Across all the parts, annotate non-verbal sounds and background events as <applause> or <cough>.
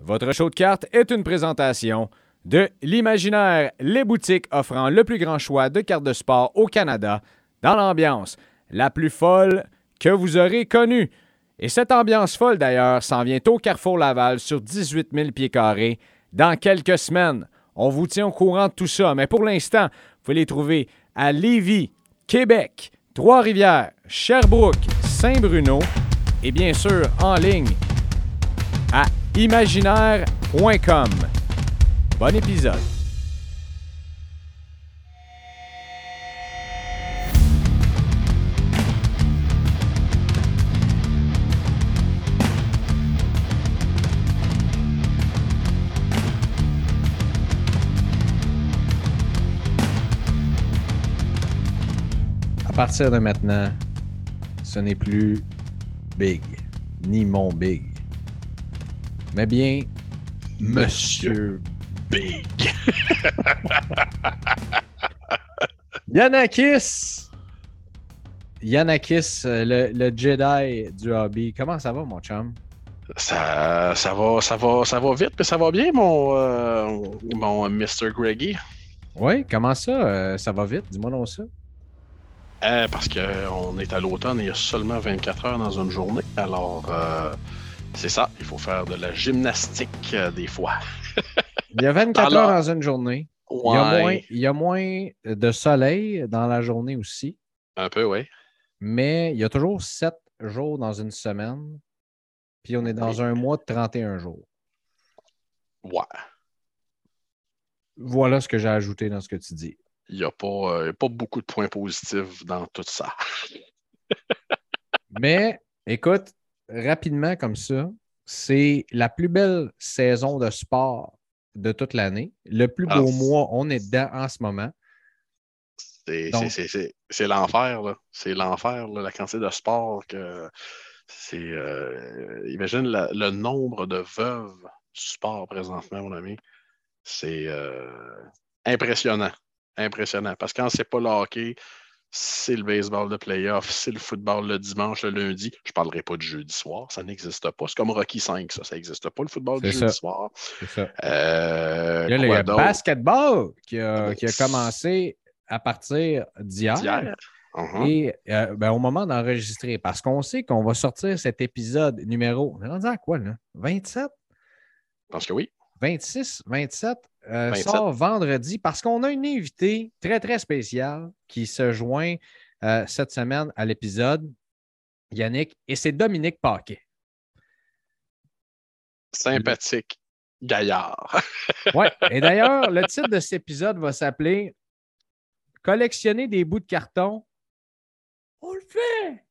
Votre show de cartes est une présentation de l'Imaginaire, les boutiques offrant le plus grand choix de cartes de sport au Canada, dans l'ambiance la plus folle que vous aurez connue. Et cette ambiance folle, d'ailleurs, s'en vient au Carrefour Laval sur 18 000 pieds carrés dans quelques semaines. On vous tient au courant de tout ça, mais pour l'instant, vous pouvez les trouver à Lévis, Québec, Trois-Rivières, Sherbrooke, Saint-Bruno et bien sûr en ligne à imaginaire.com. Bon épisode. À partir de maintenant, ce n'est plus Big, ni mon Big, mais bien Monsieur Big. <laughs> Yanakis. Yanakis, euh, le, le Jedi du hobby. Comment ça va, mon chum? Ça, ça, va, ça, va, ça va vite, mais ça va bien, mon, euh, mon Mr. Greggy. Oui, comment ça? euh, ça va vite? Dis-moi non ça. Euh, parce qu'on est à l'automne et il y a seulement 24 heures dans une journée. Alors, euh, c'est ça. Il faut faire de la gymnastique euh, des fois. Il y a 24 Alors- heures dans une journée. Il y, a moins, il y a moins de soleil dans la journée aussi, Un peu, oui. mais il y a toujours 7 jours dans une semaine. Puis on est dans Oui. un mois de 31 jours. Ouais. Voilà ce que j'ai ajouté dans ce que tu dis. Il n'y a euh, pas beaucoup de points positifs dans tout ça. <laughs> Mais écoute, rapidement comme ça, c'est la plus belle saison de sport de toute l'année. Le plus Ah, beau c'est- mois, on est dedans en ce moment. C'est l'enfer, là. C'est l'enfer, la quantité de sport que. C'est. euh, imagine la- le nombre de veuves du sport présentement, mon ami. C'est euh, impressionnant. Impressionnant. Parce que quand c'est pas le hockey, c'est le baseball de playoff, c'est le football le dimanche, le lundi. Je parlerai pas du jeudi soir, ça n'existe pas. C'est comme Rocky 5, ça. Ça n'existe pas, le football du jeudi soir. Ça. Euh, Là, le basketball qui a, qui a commencé à partir d'hier. Mhm. Et euh, ben, au moment d'enregistrer, parce qu'on sait qu'on va sortir cet épisode numéro. On est rendu à quoi, là? 27? Je pense que oui. 26, 27, euh, 27. sort vendredi parce qu'on a une invitée très, très spéciale qui se joint euh, cette semaine à l'épisode, Yannick, et c'est Dominique Paquet. Sympathique. Gaillard. <laughs> Ouais. Et d'ailleurs, le titre de cet épisode va s'appeler Collectionner des bouts de carton. On le fait!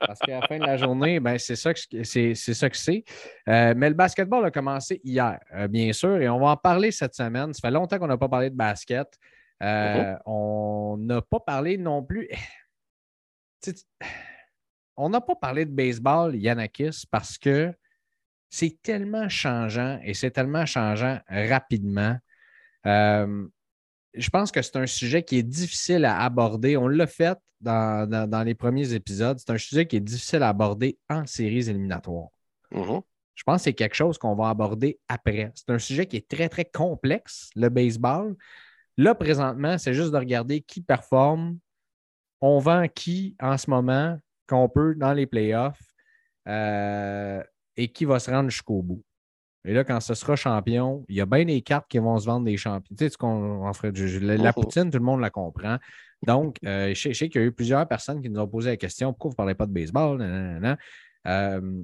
Parce qu'à la fin de la journée, ben, c'est ça que c'est. Euh, mais le basketball a commencé hier, euh, bien sûr, et on va en parler cette semaine. Ça fait longtemps qu'on n'a pas parlé de basket. Euh, On n'a pas parlé non plus. Sais, On n'a pas parlé de baseball, Yanakis, parce que c'est tellement changeant et c'est tellement changeant rapidement. Je pense que c'est un sujet qui est difficile à aborder. On l'a fait dans, dans- dans les premiers épisodes. C'est un sujet qui est difficile à aborder en séries éliminatoires. Mhm. Je pense que c'est quelque chose qu'on va aborder après. C'est un sujet qui est très, très complexe, le baseball. Là, présentement, c'est juste de regarder qui performe. On vend qui en ce moment qu'on peut dans les playoffs euh, et qui va se rendre jusqu'au bout. Et là, quand ce sera champion, il y a bien des cartes qui vont se vendre des champions. Tu sais, ce qu'on en ferait du- la, la Mhm. poutine, tout le monde la comprend. Donc, euh, je sais, je sais qu'il y a eu plusieurs personnes qui nous ont posé la question pourquoi vous ne parlez pas de baseball? Euh,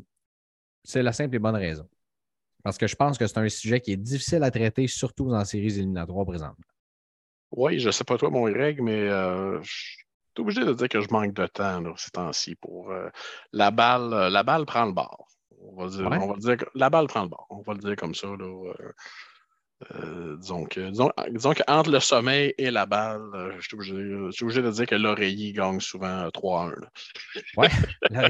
c'est la simple et bonne raison. Parce que je pense que c'est un sujet qui est difficile à traiter, surtout dans les séries éliminatoires présentement. Oui, je sais pas toi, mon Greg, mais euh, je suis obligé de dire que je manque de temps là, ces temps-ci pour euh, la balle. la balle prend le bord. On va dire, Ouais. on va dire que la balle prend le bord. On va le dire comme ça. Là, euh, euh, disons que, disons, disons qu'entre le sommeil et la balle, euh, je suis obligé, je suis obligé de dire que l'oreiller gagne souvent euh, 3-1. là. Ouais. <laughs> Là,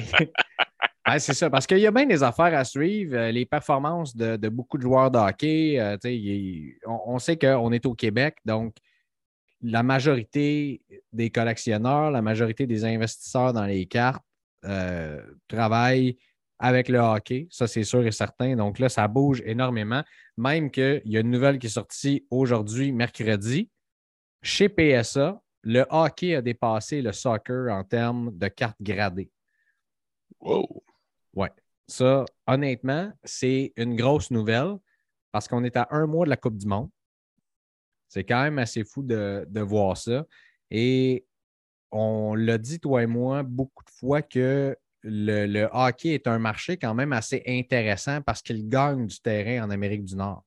Ouais, c'est ça, parce qu'il y a bien des affaires à suivre. euh, les performances de, de beaucoup de joueurs de hockey, il- on, on sait qu'on est au Québec, donc la majorité des collectionneurs, la majorité des investisseurs dans les cartes travaillent avec le hockey, ça c'est sûr et certain. Donc là, ça bouge énormément. Même qu'il y a une nouvelle qui est sortie aujourd'hui, mercredi. Chez PSA, le hockey a dépassé le soccer en termes de cartes gradées. Wow! Ouais. Ça, honnêtement, c'est une grosse nouvelle parce qu'on est à un mois de la Coupe du Monde. C'est quand même assez fou de, de voir ça. Et on l'a dit, toi et moi, beaucoup de fois que le, hockey est un marché quand même assez intéressant parce qu'il gagne du terrain en Amérique du Nord.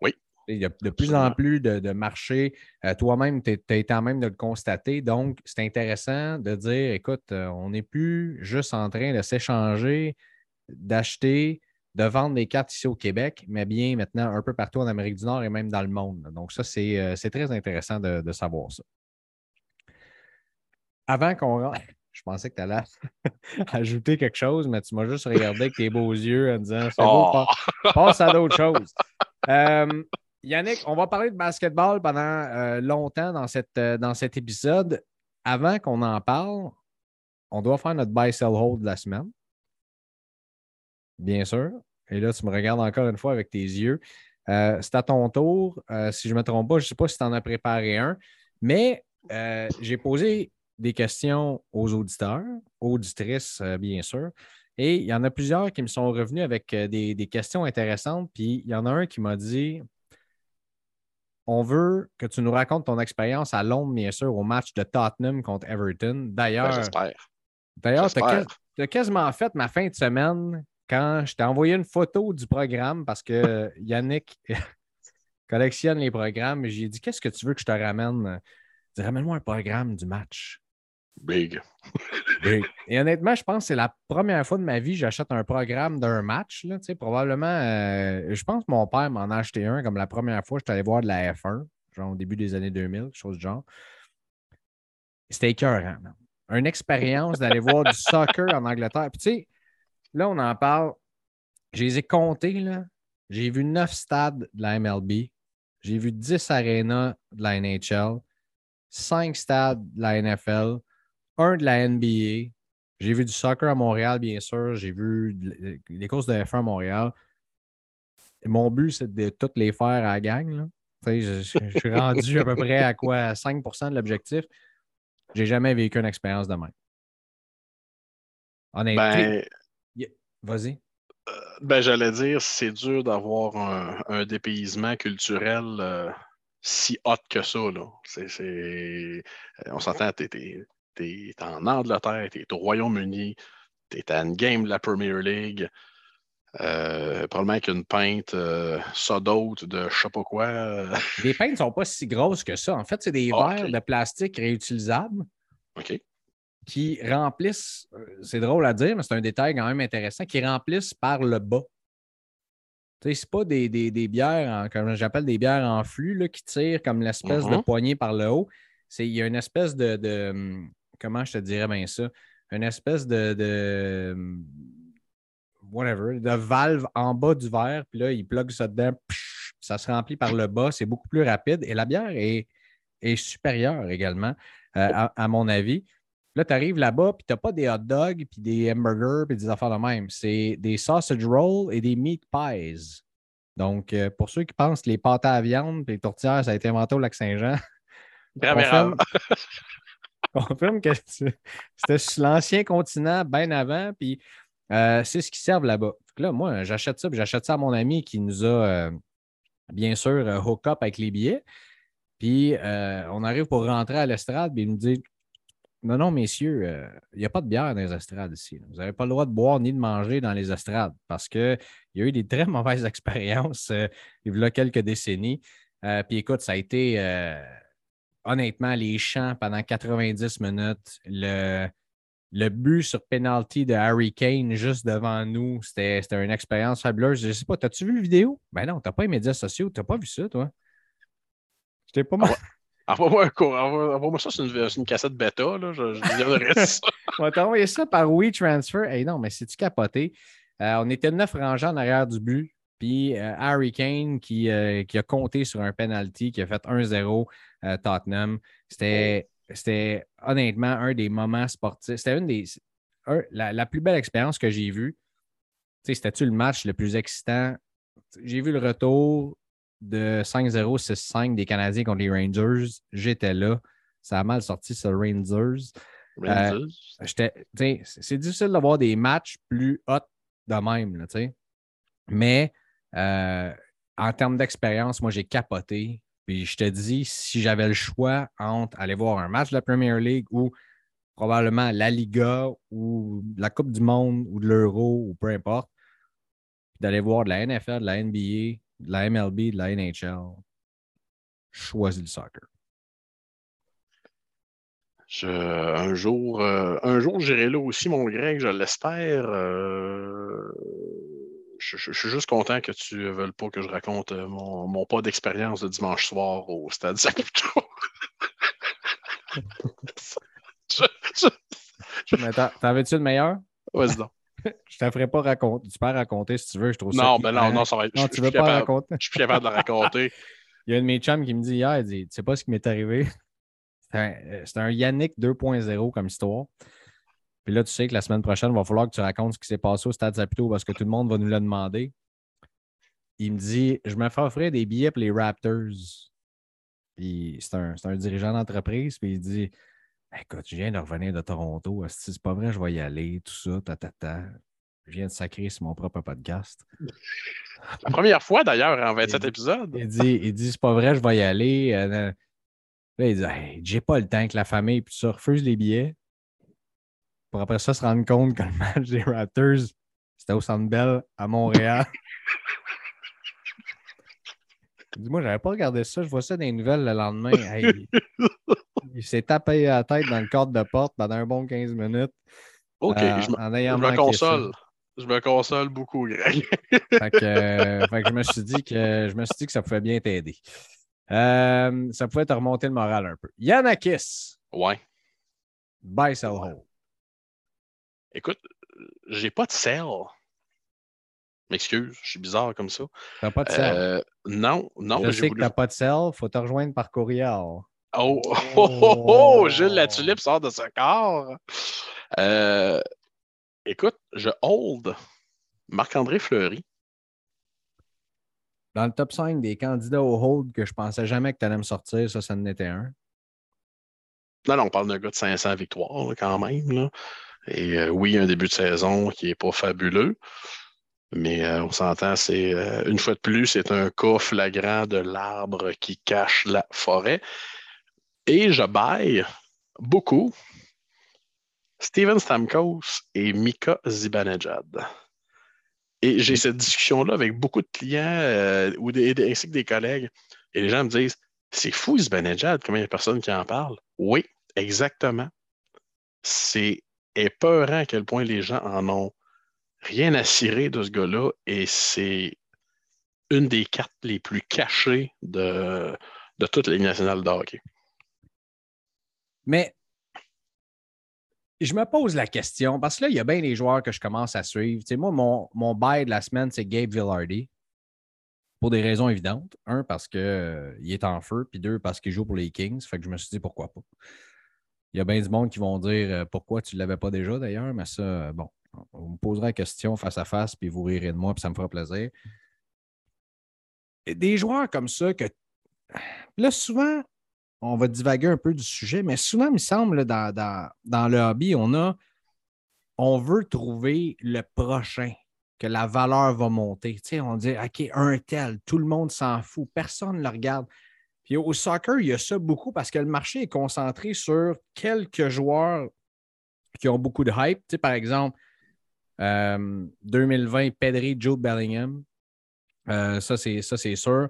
Oui. Il y a de plus en plus de, marchés. Euh, toi-même, tu as été en même de le constater. Donc, c'est intéressant de dire écoute, euh, on n'est plus juste en train de s'échanger, d'acheter, de vendre des cartes ici au Québec, mais bien maintenant un peu partout en Amérique du Nord et même dans le monde. Donc, ça, c'est euh, très intéressant de savoir ça avant qu'on rentre, je pensais que tu allais <laughs> ajouter quelque chose, mais tu m'as juste regardé avec tes beaux <laughs> yeux en disant c'est beau, oh! passe, à d'autres choses. Euh, Yannick, on va parler de basketball pendant euh, longtemps dans, cette, euh, dans cet épisode. Avant qu'on en parle, on doit faire notre buy sell hold de la semaine. Bien sûr. Et là, tu me regardes encore une fois avec tes yeux. c'est à ton tour. si je ne me trompe pas, je ne sais pas si tu en as préparé un, mais j'ai posé des questions aux auditeurs, auditrices, euh, bien sûr. Et il y en a plusieurs qui me sont revenus avec euh, des, questions intéressantes. Puis il y en a un qui m'a dit On veut que tu nous racontes ton expérience à Londres, bien sûr, au match de Tottenham contre Everton. D'ailleurs, ben, D'ailleurs, tu as, quasiment fait ma fin de semaine quand je t'ai envoyé une photo du programme parce que <laughs> Yannick <laughs> collectionne les programmes. J'ai dit Qu'est-ce que tu veux que je te ramène Ramène-moi un programme du match. Big. Et honnêtement, je pense que c'est la première fois de ma vie que j'achète un programme d'un match. Là, probablement, euh, je pense que mon père m'en a acheté un comme la première fois. Je suis allé voir de la F1, genre au début des années 2000, quelque chose du genre. C'était écœurant. Une expérience d'aller voir du soccer en Angleterre. Puis tu sais, là, on en parle. Je les ai comptés. J'ai vu neuf stades de la MLB. J'ai vu 10 arénas de la NHL, 5 stades de la NFL, un de la NBA. J'ai vu du soccer à Montréal, bien sûr. J'ai vu les courses de F1 à Montréal. mon but, c'est de toutes les faire à la gang. Je, suis rendu à peu près à quoi? 5% de l'objectif. J'ai jamais vécu une expérience de même. Honnêtement. Ben, Vas-y. Euh, ben, j'allais dire, c'est dur d'avoir un, dépaysement culturel euh, si hot que ça. Là. On s'entend, tu T'es en Angleterre, t'es au Royaume-Uni, t'es à une game de la Premier League. Euh, probablement avec une pinte euh, d'autre de je sais pas quoi. Les peintes ne sont pas si grosses que ça. En fait, c'est des verres de plastique réutilisables qui remplissent, euh, c'est drôle à dire, mais c'est un détail quand même intéressant, qui remplissent par le bas. Ce c'est pas des, bières, comme j'appelle des bières en flux, là, qui tirent comme l'espèce de mm-hmm. poignée par le haut. Il y a une espèce de, hum, comment je te dirais bien ça? Une espèce de, whatever, de valve en bas du verre, puis là, il plug ça dedans, ça se remplit par le bas, c'est beaucoup plus rapide et la bière est, supérieure également, euh, à, mon avis. Là, tu arrives là-bas, puis tu n'as pas des hot dogs, puis des hamburgers, puis des affaires de même. C'est des sausage rolls et des meat pies. Donc, euh, pour ceux qui pensent que les pâtes à viande et les tourtières, ça a été inventé au Lac-Saint-Jean, <laughs> <laughs> confirme que c'était l'ancien continent bien avant, puis euh, c'est ce qui servent là-bas. Là, moi, j'achète ça, puis j'achète ça à mon ami qui nous a, euh, bien sûr, euh, hook up avec les billets. Puis on arrive pour rentrer à l'estrade, puis il nous dit Non, non, messieurs, il n'y a pas de bière dans les estrades ici. Vous n'avez pas le droit de boire ni de manger dans les estrades parce qu'il y a eu des très <laughs> mauvaises expériences il y a quelques décennies. puis écoute, ça a été honnêtement, les champs pendant 90 minutes, le, le but sur penalty de Harry Kane juste devant nous, c'était une expérience fabuleuse. Je ne sais pas, as-tu vu le vidéo? Ben non, tu n'as pas les médias sociaux, tu n'as pas vu ça, toi? J'étais pas mal. Envoie-moi ça, c'est une, une, cassette bêta, là. Je, je ça. <laughs> On va t'envoyer ça par WeTransfer. Hey, non, mais c'est-tu capoté? Euh, on était neuf rangées en arrière du but. Puis euh, Harry Kane qui, euh, qui, a compté sur un penalty, qui a fait 1-0 euh, Tottenham. C'était, c'était honnêtement un des moments sportifs. C'était une des. la, plus belle expérience que j'ai vue. c'était-tu le match le plus excitant? J'ai vu le retour de 5-0, 6-5 des Canadiens contre les Rangers. J'étais là. Ça a mal sorti, ce Rangers. Euh, c'est difficile d'avoir des matchs plus hot de même, là, mais euh, en termes d'expérience, moi, j'ai capoté. Puis je te dis, si j'avais le choix entre aller voir un match de la Premier League ou probablement la Liga ou la Coupe du Monde ou de l'Euro ou peu importe, d'aller voir de la NFL, de la NBA, de la MLB, de la NHL, choisis le soccer. un jour, euh, un jour j'irai là aussi, mon Greg, je l'espère. Euh, je, suis juste content que tu ne veuilles pas que je raconte euh, mon, pas d'expérience de dimanche soir au Stade Saputo. <laughs> T'en veux-tu le meilleur? Vas-y donc. <laughs> je te ferai pas raconter. Tu peux raconter si tu veux. Je trouve non, ça. Ben non, non, ça va être. Non, tu veux pas raconter. Je suis capable de raconter. <laughs> Il y a un de mes chums qui me dit hier, il dit Tu sais pas ce qui m'est arrivé? C'est un, euh, un, Yannick 2.0 comme histoire. Puis là, tu sais que la semaine prochaine, il va falloir que tu racontes ce qui s'est passé au Stade Saputo parce que tout le monde va nous le demander. Il me dit Je me fais offrir des billets pour les Raptors. Puis c'est un, un, dirigeant d'entreprise. Puis il dit Écoute, je viens de revenir de Toronto. C'est pas vrai, je vais y aller, tout ça, ta, ta, ta. Je viens de sacrer sur mon propre podcast. La première fois d'ailleurs en 27 épisodes. Il dit, il dit c'est pas vrai, je vais y aller. Euh, là, il dit j'ai pas le temps que la famille, puis ça refuse les billets. Pour après ça se rendre compte que le match des Raptors, c'était au Centre Bell à Montréal. Dis-moi, j'avais pas regardé ça. Je vois ça dans les nouvelles le lendemain. il s'est tapé à la tête dans le cadre de porte pendant un bon 15 minutes. OK, euh, je, me, console. Je me console beaucoup, Greg. <laughs> fait, que, euh, fait que, je me suis dit que je me suis dit que ça pouvait bien t'aider. Euh, ça pouvait te remonter le moral un peu. Yanakis. Ouais. Buy, sell, hold. Écoute, j'ai pas de sell. M'excuse, je suis bizarre comme ça. T'as pas de sell? Euh, non, non. Je sais que t'as pas de sell, faut te rejoindre par courriel. Oh, <laughs> oh, oh, oh, Jules La Tulipe sort de ce corps. Euh, écoute, je hold Marc-André Fleury. Dans le top 5 des candidats au hold que je pensais jamais que tu allais me sortir, ça, ça en était un. Non, non, on parle d'un gars de 500 victoires quand même. Là. Et euh, oui, un début de saison qui n'est pas fabuleux. Mais euh, on s'entend, c'est euh, une fois de plus, c'est un cas flagrant de l'arbre qui cache la forêt. Et je baille beaucoup Steven Stamkos et Mika Zibanejad. Et j'ai cette discussion-là avec beaucoup de clients ou des, ainsi que des collègues. Et les gens me disent C'est fou, Zibanejad, combien il y a de personnes qui en parlent Oui, exactement. C'est épeurant à quel point les gens en ont rien à cirer de ce gars-là et c'est une des cartes les plus cachées de, de toute la Ligue nationale de hockey. Mais je me pose la question, parce que là, il y a bien des joueurs que je commence à suivre. moi, mon, mon bail de la semaine, c'est Gabe Villardy. Pour des raisons évidentes. Un, parce qu'il euh, est en feu, puis deux, parce qu'il joue pour les Kings. Fait que je me suis dit pourquoi pas. Il y a bien du monde qui vont dire euh, pourquoi tu ne l'avais pas déjà d'ailleurs, mais ça, euh, bon, on me posera la question face à face, puis vous rirez de moi, puis ça me fera plaisir. des joueurs comme ça que. Là, souvent, on va divaguer un peu du sujet, mais souvent, il me semble, dans, dans, le hobby, on a. On veut trouver le prochain, que la valeur va monter. Tu sais, on dit, OK, un tel, tout le monde s'en fout, personne ne le regarde. Puis au soccer, il y a ça beaucoup parce que le marché est concentré sur quelques joueurs qui ont beaucoup de hype. Tu sais, par exemple, 2020, euh, Pedri, Joe Bellingham. Euh, ça, c'est sûr.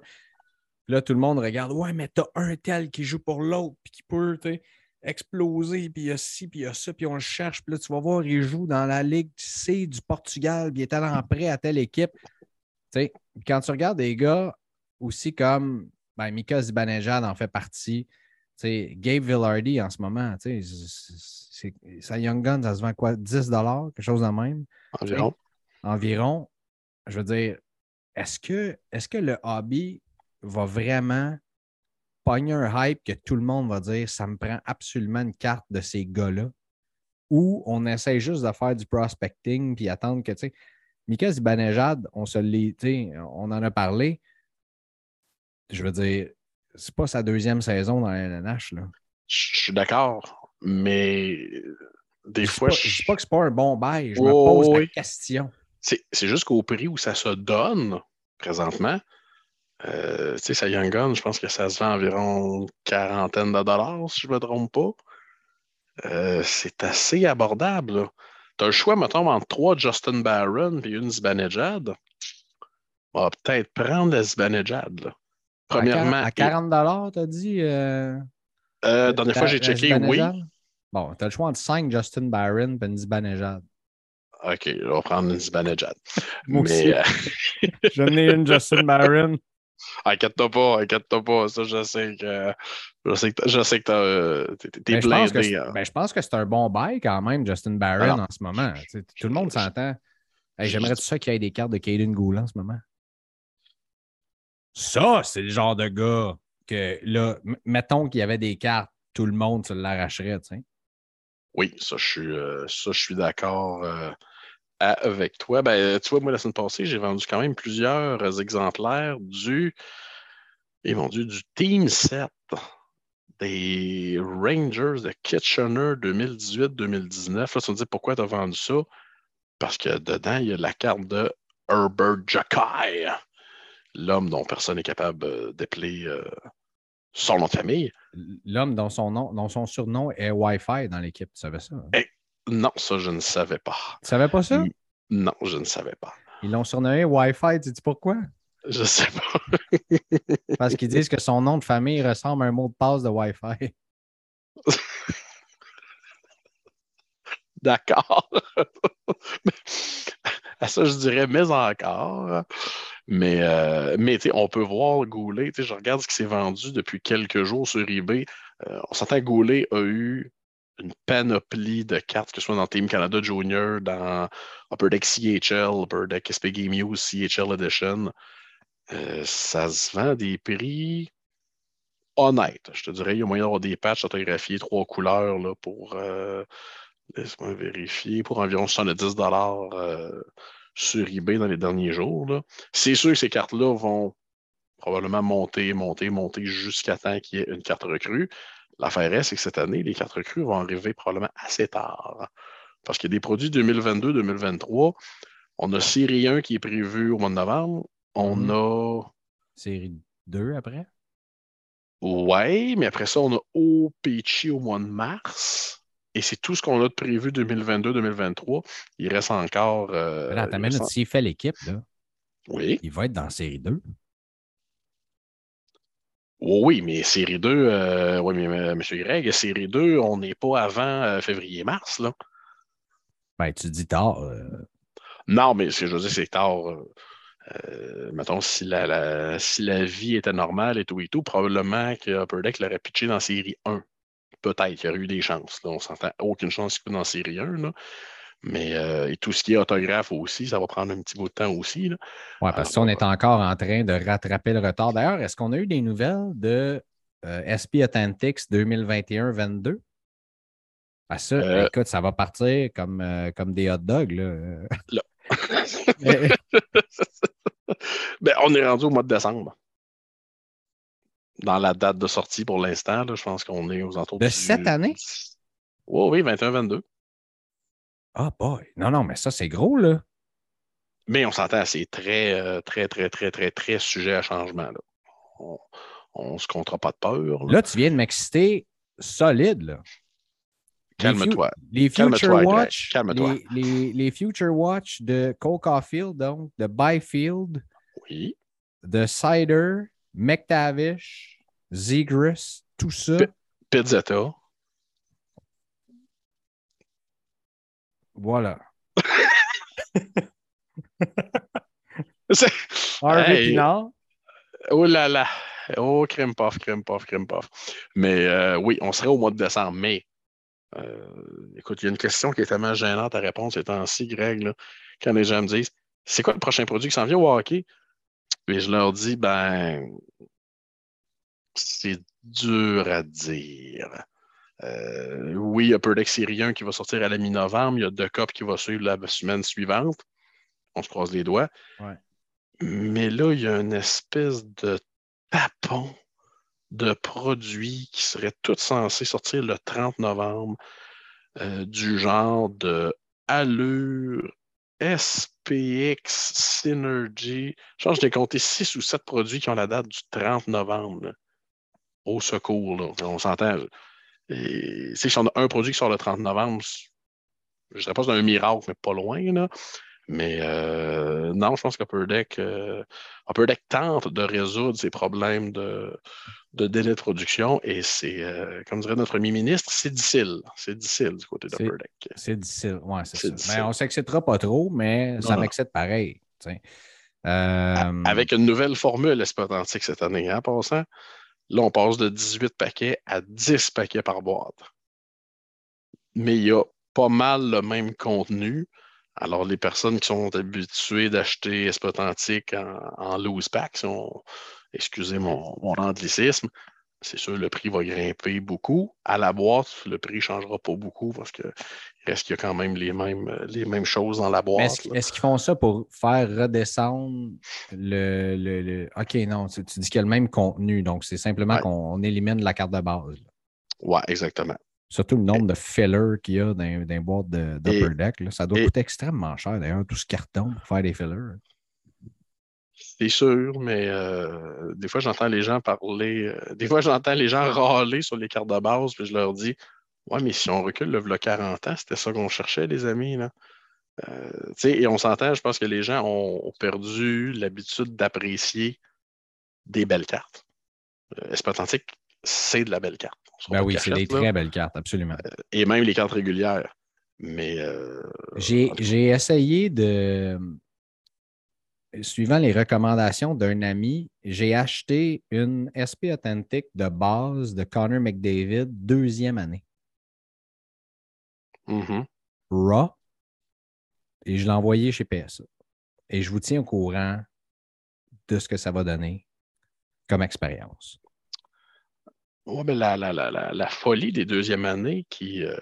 là, tout le monde regarde. Ouais, mais t'as un tel qui joue pour l'autre, puis qui peut exploser, puis il y a ci, puis il y a ça, puis on le cherche. Puis là, tu vas voir, il joue dans la Ligue C du Portugal, puis il est en prêt à telle équipe. sais, quand tu regardes des gars aussi comme ben, Mika Zibanejad en fait partie. Gabe Villardy en ce moment, sa Young Gun, ça se vend quoi? 10 quelque chose de même? Environ. Environ. Je veux dire, est-ce que, est que le hobby va vraiment pogner un hype que tout le monde va dire ça me prend absolument une carte de ces gars-là? Ou on essaie juste de faire du prospecting puis attendre que, tu sais, Mika Zibanejad, on se on en a parlé. Je veux dire, c'est pas sa deuxième saison dans la LNH. Là. Je suis d'accord, mais des fois. je ne dis pas que c'est pas un bon bail, je me pose la question. C'est juste qu'au prix où ça se donne présentement, euh, tu sais, sa Young Gun, je pense que ça se vend environ quarantaine de dollars, si je ne me trompe pas. Euh, c'est assez abordable. Tu as le choix, mettons, entre trois Justin Barron et une Zibanejad. On va peut-être prendre la Zibanejad. Premièrement. À 40 dollars, tu as dit? Euh, euh, dernière fois, j'ai checké, oui. Bon, tu as le choix entre 5 Justin Barron et une Zibanejad. OK, je vais prendre une Zibanejad. <laughs> Moi Mais, euh... <laughs> J'en ai une Justin Barron. <laughs> Inquiète-toi pas, inquiète-toi pas. Ça, je sais que je sais que, je sais que euh, t'es blindé. Hein. Ben, je pense que c'est un bon bail quand même, Justin Barron, en ce moment. tout le monde s'entend. J'aimerais tout ça qu'il y ait des cartes de Caden Gould en ce moment? Ça, c'est le genre de gars que là, mettons qu'il y avait des cartes, tout le monde se l'arracherait, tu sais. Oui, ça, je suis, euh, suis d'accord euh, avec toi. Ben, tu vois, moi, la semaine passée, j'ai vendu quand même plusieurs exemplaires du, et mon Dieu, du Team 7 des Rangers de Kitchener 2018-2019. Là, tu me dis pourquoi tu as vendu ça? Parce que dedans, il y a la carte de Herbert Jacky l'homme dont personne n'est capable euh, d'appeler euh, son nom de famille. L'homme dont son nom, dont son surnom est Wi-Fi dans l'équipe, tu savais ça? Hein? Eh, non, ça, je ne savais pas. Tu savais pas ça? Non, je ne savais pas. Ils l'ont surnommé Wi-Fi, tu dis pourquoi? Je sais pas. <laughs> <laughs> Parce qu'ils disent que son nom de famille ressemble à un mot de passe de Wi-Fi. <laughs> D'accord. à ça, je dirais, mais encore. Mais, euh, on peut voir Goulet. Je regarde ce qui s'est vendu depuis quelques jours sur eBay. Euh, on s'entend que Goulet a eu une panoplie de cartes, que ce soit dans Team Canada Junior, dans Upper Deck CHL, Upper Deck SP Game News CHL Edition. Euh, ça se vend à des prix honnêtes. Je te dirais, il y a moyen d'avoir des patchs autographiés trois couleurs là, pour, laisse-moi vérifier, pour environ 70 sur eBay dans les derniers jours. C'est sûr que ces cartes-là vont probablement monter, monter, monter jusqu'à temps qu'il y ait une carte recrue. L'affaire est, c'est que cette année, les cartes recrues vont arriver probablement assez tard. Parce qu'il y a des produits 2022-2023. On a série 1 qui est prévu au mois de novembre. On mhm. a. Série 2 après? Ouais, mais après ça, on a OPC au mois de mars. Et c'est tout ce qu'on a de prévu 2022-2023. Il reste encore. Euh, là, s'il fait l'équipe, oui. il va être dans série 2. oui, mais série 2, euh, oui, mais euh, M. Greg, série 2, on n'est pas avant euh, février-mars, là. Ben, tu dis tard. Non, mais ce que je veux dire, c'est tard. mettons, si la, si la vie était normale et tout et tout, probablement que Upper Deck l'aurait pitché dans série 1 peut-être qu'il y aurait eu des chances. On s'entend aucune chance qu'il dans série 1. Mais euh, et tout ce qui est autographe aussi, ça va prendre un petit bout de temps aussi. Oui, parce qu'on est encore en train de rattraper le retard. D'ailleurs, est-ce qu'on a eu des nouvelles de euh, SP Authentics 2021-22? Ah, ça, euh. écoute, ça va partir comme, comme des hot dogs. Là. <laughs> <laughs> ben, on est rendu au mois de décembre dans la date de sortie pour l'instant. Je pense qu'on est aux entours de. cette année? oui, 21-22. Ah, boy. Non, non, mais ça, c'est gros, là. Mais on s'entend, c'est très, très, très, très, très, très sujet à changement. On ne se comptera pas de peur. Là, tu viens de m'exciter solide, là. Calme-toi. Les, Future Watch. Les, les, Future Watch de Cole Caulfield, donc, de Byfield. Oui. De Cider, McTavish, Zegris, tout ça. Pizzetta. Voilà. <laughs> Harvey Pinard? Oh là là. Oh, crème puff, crème puff, crème puff. Mais euh, oui, on serait au mois de décembre. Mais euh, écoute, il y a une question qui est tellement gênante à répondre ces temps-ci, Greg, quand les gens me disent c'est quoi le prochain produit qui s'en vient au hockey? Et je leur dis, ben, c'est dur à dire. Euh, oui, il y a Série 1 qui va sortir à la mi-novembre. Il y a deux Cup qui va suivre la semaine suivante. On se croise les doigts. Mais là, il y a une espèce de tapon de produits qui seraient tous censés sortir le 30 novembre, euh, du genre de Allure, SPX, Synergy. Je pense que j'ai compté 6 ou 7 produits qui ont la date du 30 novembre. Au secours, là. on s'entend. Si on a un produit qui sort le 30 novembre, je ne dirais pas que c'est un miracle, mais pas loin. Là. Mais euh, non, je pense qu'Upper Deck, euh, Deck tente de résoudre ces problèmes de, de délai de production et c'est, euh, comme dirait notre premier ministre, c'est difficile. C'est difficile du côté d'Upper Deck. C'est difficile, oui, c'est ça. Mais ben, on ne s'excitera pas trop, mais ça m'excite pareil. Avec une nouvelle formule espatantique cette année, en hein, passant. Là, on passe de 18 paquets à 10 paquets par boîte. Mais il y a pas mal le même contenu. Alors, les personnes qui sont habituées d'acheter Espotantique en, en loose pack, si excusez mon, mon anglicisme, c'est sûr, le prix va grimper beaucoup. À la boîte, le prix ne changera pas beaucoup parce qu'il reste qu'il y a quand même les mêmes, les mêmes choses dans la boîte. Est-ce, qu'ils font ça pour faire redescendre le. OK, non, tu, dis qu'il y a le même contenu, donc c'est simplement qu'on élimine la carte de base. Oui, exactement. Surtout le nombre de fillers qu'il y a dans, les boîtes d'Upper Deck. ça doit coûter extrêmement cher, d'ailleurs, tout ce carton pour faire des fillers. C'est sûr, mais euh, des fois, j'entends les gens parler, euh, des fois, j'entends les gens râler sur les cartes de base, puis je leur dis Ouais, mais si on recule le 40 ans, c'était ça qu'on cherchait, les amis. Là. Euh, et on s'entend, je pense que les gens ont, perdu l'habitude d'apprécier des belles cartes. Espatantique, c'est de la belle carte. Ben oui, c'est des très belles cartes, absolument. Euh, et même les cartes régulières. Mais. Euh, j'ai essayé de. Suivant les recommandations d'un ami, j'ai acheté une SP authentique de base de Connor McDavid, deuxième année. Mm-hmm. Raw. Et je l'ai envoyé chez PSA. Et je vous tiens au courant de ce que ça va donner comme expérience. Oui, mais la, la, la, la, folie des deuxièmes années qui. Euh,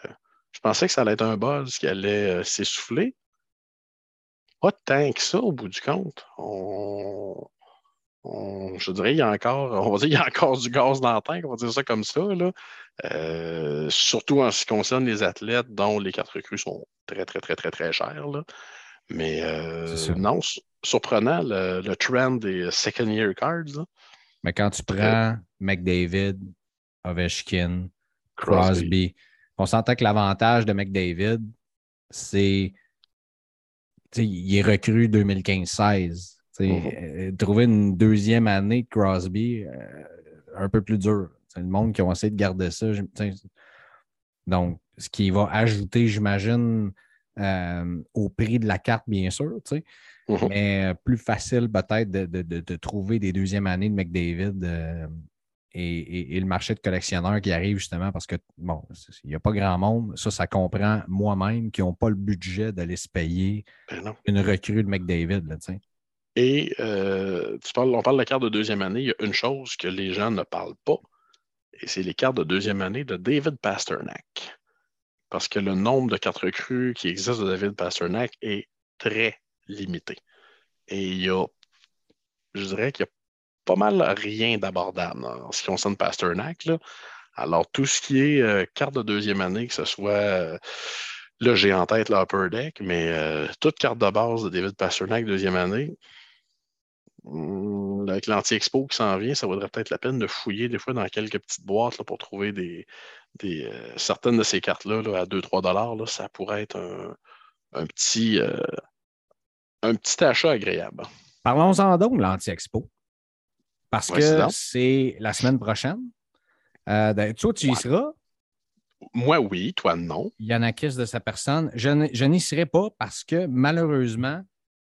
je pensais que ça allait être un buzz qui allait euh, s'essouffler. Pas tant que ça au bout du compte. On, je dirais, il y a encore, on va dire, il y a encore du gaz dans le tank, on va dire ça comme ça. Là. Euh, surtout en ce qui concerne les athlètes dont les quatre recrues sont très, très, très, très, très chères. Là. Mais non, surprenant le, trend des second year cards. Mais quand tu prends McDavid, Ovechkin, Crosby. On s'entend que l'avantage de McDavid, c'est il est recru 2015-16. Mm-hmm. Euh, trouver une deuxième année de Crosby, euh, un peu plus dur. C'est le monde qui a essayé de garder ça. Donc, ce qui va ajouter, j'imagine, euh, au prix de la carte, bien sûr. Mm-hmm. Mais plus facile peut-être de, trouver des deuxièmes années de McDavid et, le marché de collectionneurs qui arrive justement parce que, bon, il n'y a pas grand monde. Ça, ça comprend moi-même qui n'ont pas le budget d'aller se payer ben une recrue de McDavid. Là, et euh, tu parles, on parle de la carte de deuxième année. Il y a une chose que les gens ne parlent pas, et c'est les cartes de deuxième année de David Pasternak. Parce que le nombre de cartes recrues qui existent de David Pasternak est très limité. Et il y a, je dirais qu'il y a pas mal rien d'abordable en ce qui concerne Pasternak. Là. Alors, tout ce qui est euh, carte de deuxième année, que ce soit. Euh, là, j'ai en tête l'Upper Deck, mais euh, toute carte de base de David Pasternak, deuxième année, hmm, avec l'anti-expo qui s'en vient, ça vaudrait peut-être la peine de fouiller des fois dans quelques petites boîtes pour trouver des, certaines de ces cartes-là à 2-3 Ça pourrait être un, petit, un petit achat agréable. Parlons-en donc, l'anti-expo. Parce que c'est la semaine prochaine. Euh, ben, toi, tu y seras? Moi, oui. Toi, non. Yanakis de sa personne. Je n'y serai pas parce que malheureusement,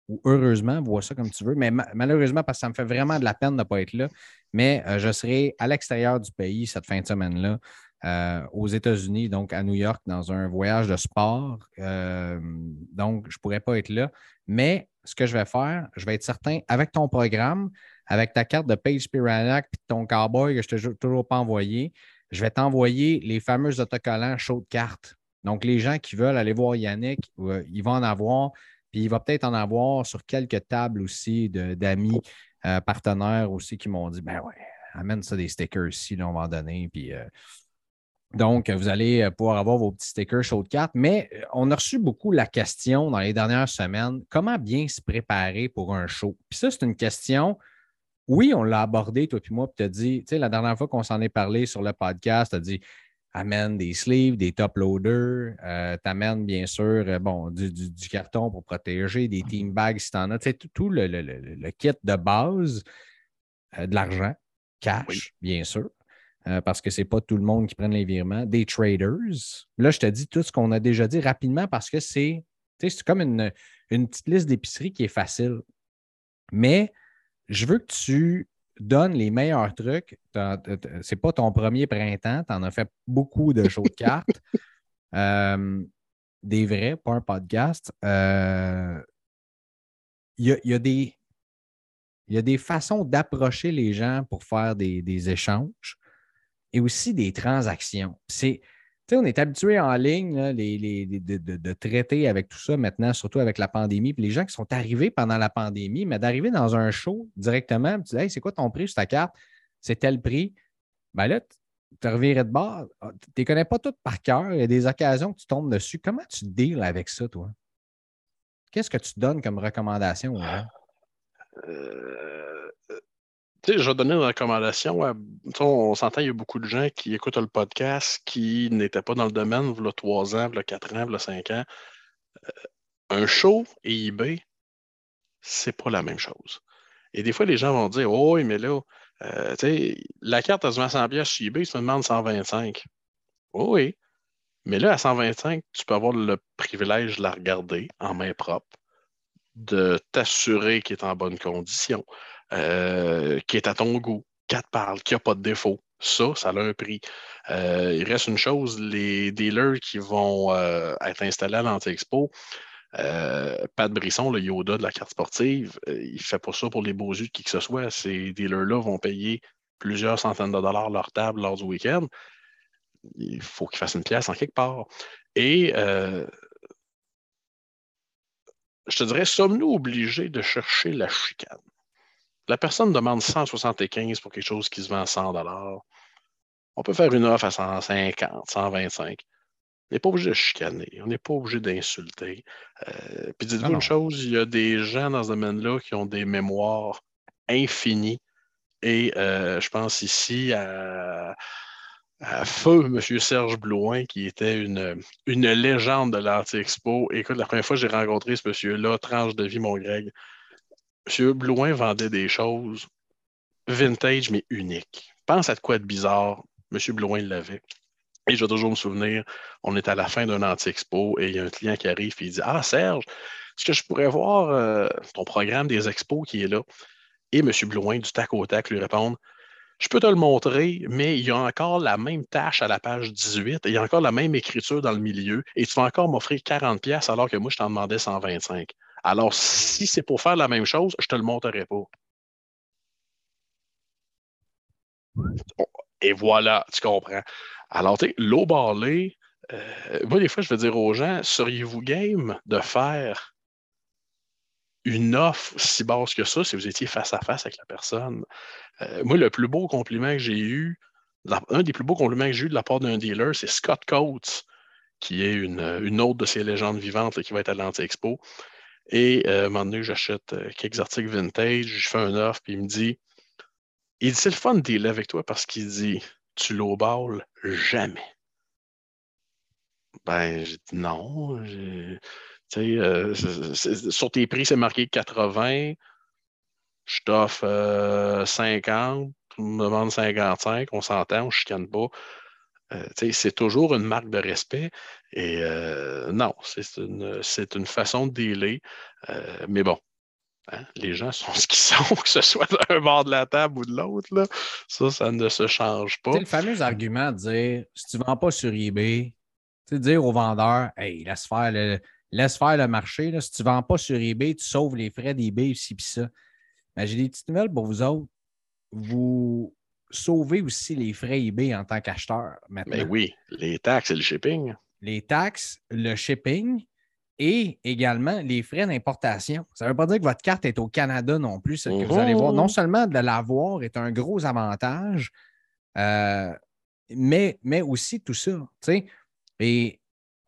ou heureusement, vois ça comme tu veux, mais malheureusement, parce que ça me fait vraiment de la peine de ne pas être là, mais euh, je serai à l'extérieur du pays cette fin de semaine-là, euh, aux États-Unis, donc à New York, dans un voyage de sport. donc, je ne pourrai pas être là. Mais ce que je vais faire, je vais être certain, avec ton programme, avec ta carte de Page Piranac et ton cowboy que je ne t'ai toujours pas envoyé, je vais t'envoyer les fameux autocollants chauds de cartes. Donc, les gens qui veulent aller voir Yannick, euh, ils vont en avoir. Puis il va peut-être en avoir sur quelques tables aussi d'amis, euh, partenaires aussi qui m'ont dit ben ouais, amène ça des stickers ici, là, on va en donner. Puis, euh, donc, vous allez pouvoir avoir vos petits stickers show de cartes. Mais on a reçu beaucoup la question dans les dernières semaines comment bien se préparer pour un show? Puis ça, c'est une question. Oui, on l'a abordé, toi puis moi, puis tu as dit, tu sais, la dernière fois qu'on s'en est parlé sur le podcast, tu as dit amène des sleeves, des top loaders, euh, t'amènes bien sûr euh, bon, du, carton pour protéger, des team bags si tu en as, tu sais, tout, le, kit de base, euh, de l'argent, cash, bien sûr, parce que ce n'est pas tout le monde qui prenne les virements, des traders. Là, je te dis tout ce qu'on a déjà dit rapidement parce que c'est comme une, une petite liste d'épicerie qui est facile. Mais je veux que tu donne les meilleurs trucs. C'est pas ton premier printemps, tu en as fait beaucoup de shows de <laughs> cartes. Euh, des vrais, pas un podcast. Euh, il y, a, des, y, a, des façons d'approcher les gens pour faire des, échanges et aussi des transactions. C'est on est habitué en ligne les, de, traiter avec tout ça maintenant, surtout avec la pandémie. Puis les gens qui sont arrivés pendant la pandémie, mais d'arriver dans un show directement, tu dis Hey, c'est quoi ton prix sur ta carte? C'est tel prix. Ben là, tu revirais de bord. Ah, tu ne les connais pas toutes par cœur. Il y a des occasions que tu tombes dessus. Comment tu deals avec ça, toi? Qu'est-ce que tu donnes comme recommandation? Euh, je vais donner une recommandation. on s'entend, il y a beaucoup de gens qui écoutent le podcast qui n'étaient pas dans le domaine, il y a 3 ans, il y a 4 ans, il y a 5 ans. Euh, un show et eBay, c'est pas la même chose. Et des fois, les gens vont dire Oh, oui, mais là, euh, la carte, elle se vend 100 pièces sur eBay, tu me demandes 125. oui. Mais là, à 125, tu peux avoir le privilège de la regarder en main propre, de t'assurer qu'elle est en bonne condition, euh, qui est à ton goût, qui te parle, qui n'a pas de défaut. Ça, ça a un prix. Euh, il reste une chose, les dealers qui vont euh, être installés à l'Anti-Expo, Pat Brisson, le Yoda de la carte sportive, il ne fait pas ça pour les beaux yeux de qui que ce soit. Ces dealers-là vont payer plusieurs centaines de dollars leur table lors du week-end. Il faut qu'ils fassent une pièce en quelque part. Et je te dirais, sommes-nous obligés de chercher la chicane? La personne demande 175 pour quelque chose qui se vend à 100 On peut faire une offre à 150, 125. On n'est pas obligé de chicaner, on n'est pas obligé d'insulter. Euh, puis dites-vous une chose, il y a des gens dans ce domaine-là qui ont des mémoires infinies. Et euh, je pense ici à, feu M. Serge Blouin, qui était une, une légende de l'Anti-Expo. Écoute, la première fois que j'ai rencontré ce monsieur-là, tranche de vie, mon Greg, M. Blouin vendait des choses vintage, mais uniques. Pense à de quoi de bizarre. M. Blouin l'avait. Et je vais toujours me souvenir, on est à la fin d'un anti-expo et il y a un client qui arrive et il dit Ah, Serge, est-ce que je pourrais voir euh, ton programme des expos qui est là? Et M. Blouin, du tac au tac, lui répond Je peux te le montrer, mais il y a encore la même tâche à la page 18 et il y a encore la même écriture dans le milieu et tu vas encore m'offrir 40$ alors que moi, je t'en demandais 125. Alors, si c'est pour faire la même chose, je te le montrerai pas. Et voilà, tu comprends. Alors, tu sais, l'eau barlée, euh, moi, des fois, je vais dire aux gens, seriez-vous game de faire une offre si basse que ça si vous étiez face à face avec la personne? Euh, moi, le plus beau compliment que j'ai eu, un des plus beaux compliments que j'ai eu de la part d'un dealer, c'est Scott Coates, qui est une, autre de ces légendes vivantes qui va être à l'Anti-Expo. Et euh, à un moment donné, j'achète euh, quelques articles vintage, je fais un offre, puis il me dit Il dit c'est le fun de dealer avec toi parce qu'il dit Tu lowball jamais. Ben, j'ai dit non. Sais, euh, sur tes prix, c'est marqué 80. Je t'offre 50. Tu me demandes 55. On s'entend, on ne pas. Euh, c'est toujours une marque de respect. Et euh, non, c'est une, une, façon de dealer. Euh, mais bon, hein, les gens sont ce qu'ils <laughs> sont, que ce soit d'un bord de la table ou de l'autre. Ça, ça ne se change pas. C'est le fameux argument de dire si tu ne vends pas sur eBay, dire au vendeur Hey, laisse faire le, laisse faire le marché. Là. Si tu ne vends pas sur eBay, tu sauves les frais d'eBay, aussi, puis ça. Ben, j'ai des petites nouvelles pour vous autres. Vous, sauver aussi les frais eBay en tant qu'acheteur maintenant. Mais oui, les taxes et le shipping. Les taxes, le shipping. et également les frais d'importation. Ça ne veut pas dire que votre carte est au Canada non plus, que vous allez voir. Non seulement de l'avoir est un gros avantage, euh, mais, mais aussi tout ça. Et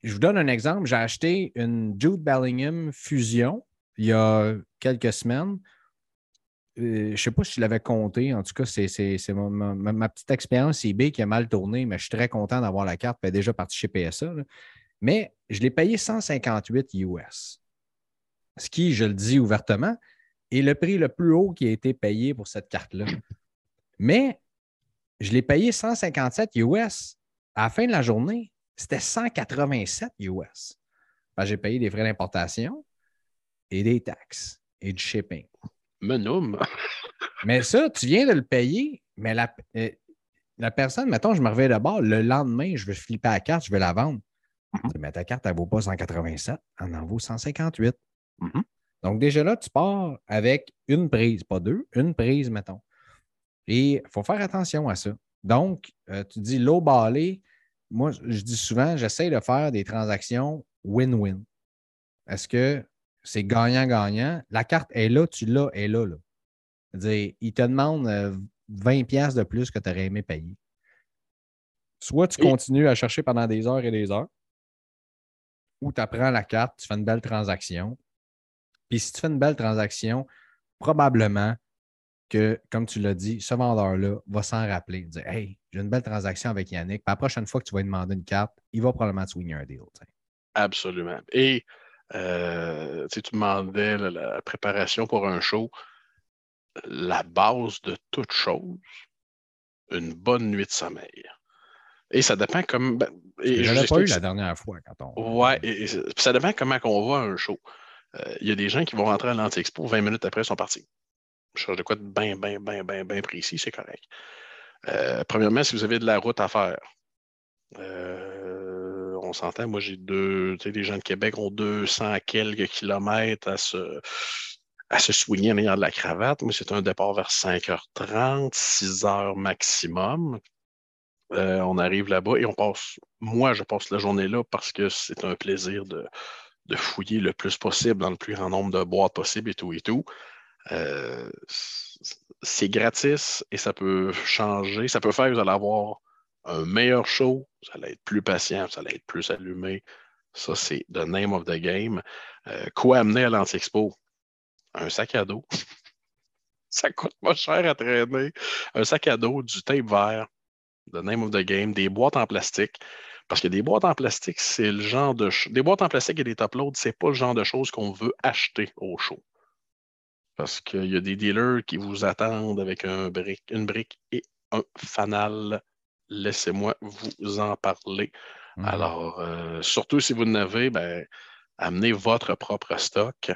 je vous donne un exemple. J'ai acheté une Jude Bellingham Fusion il y a quelques semaines. Euh, je ne sais pas si je l'avais compté. En tout cas, c'est ma, petite expérience eBay qui a mal tourné, mais je suis très content d'avoir la carte. Elle est déjà partie chez PSA. Mais je l'ai payé 158 US. Ce qui, je le dis ouvertement, est le prix le plus haut qui a été payé pour cette carte-là. Mais je l'ai payé 157 US. À la fin de la journée, c'était 187 US. J'ai payé des frais d'importation et des taxes et du shipping. Menum. mais ça, tu viens de le payer, mais la, euh, la personne, mettons, je me reviens d'abord, le lendemain, je vais flipper la carte, je vais la vendre. Mm-hmm. Mais ta carte, elle ne vaut pas 187, elle en vaut 158. Mm-hmm. Donc, déjà là, tu pars avec une prise, pas deux, une prise, mettons. Et il faut faire attention à ça. Donc, euh, tu dis low ballé. Moi, je dis souvent, j'essaie de faire des transactions win-win. Est-ce que c'est gagnant-gagnant? La carte est là, tu l'as, elle est là. là. Dire, il te demande 20$ euh, de plus que tu aurais aimé payer. Soit tu continues à chercher pendant des heures et des heures, ou tu apprends la carte, tu fais une belle transaction. Puis si tu fais une belle transaction, probablement que, comme tu l'as dit, ce vendeur-là va s'en rappeler, dire Hey, j'ai une belle transaction avec Yannick. Puis la prochaine fois que tu vas lui demander une carte, il va probablement te swinger un deal. Absolument. Et euh, tu demandais la préparation pour un show. La base de toute chose, une bonne nuit de sommeil. Et ça dépend comme. Ben, je l'ai pas eu la dernière fois quand on. Ouais, et, ça dépend comment on voit un show. Euh, il y a des gens qui vont rentrer à l'Anti-Expo, 20 minutes après, ils sont partis. Je cherche de quoi de bien, bien, bien, bien, bien précis, c'est correct. Euh, premièrement, si vous avez de la route à faire, euh, on s'entend, moi j'ai deux, tu sais, les gens de Québec ont 200 quelques kilomètres à se, à se soigner en ayant de la cravate. Moi, c'est un départ vers 5h30, 6h maximum. Euh, on arrive là-bas et on passe, moi, je passe la journée là parce que c'est un plaisir de, fouiller le plus possible dans le plus grand nombre de boîtes possible et tout et tout. Euh, c'est gratis et ça peut changer. Ça peut faire vous allez avoir un meilleur show, vous allez être plus patient, vous allez être plus allumé. Ça, c'est the name of the game. Euh, quoi amener à l'Anti-Expo? Un sac à dos. <laughs> ça coûte pas cher à traîner. Un sac à dos, du tape vert, the name of the game, des boîtes en plastique. Parce que des boîtes en plastique, c'est le genre de. Des boîtes en plastique et des top loads, c'est pas le genre de choses qu'on veut acheter au show. Parce qu'il y a des dealers qui vous attendent avec un une brique et un fanal. Laissez-moi vous en parler. Mhm. Alors, euh, surtout si vous n'avez, ben, amenez votre propre stock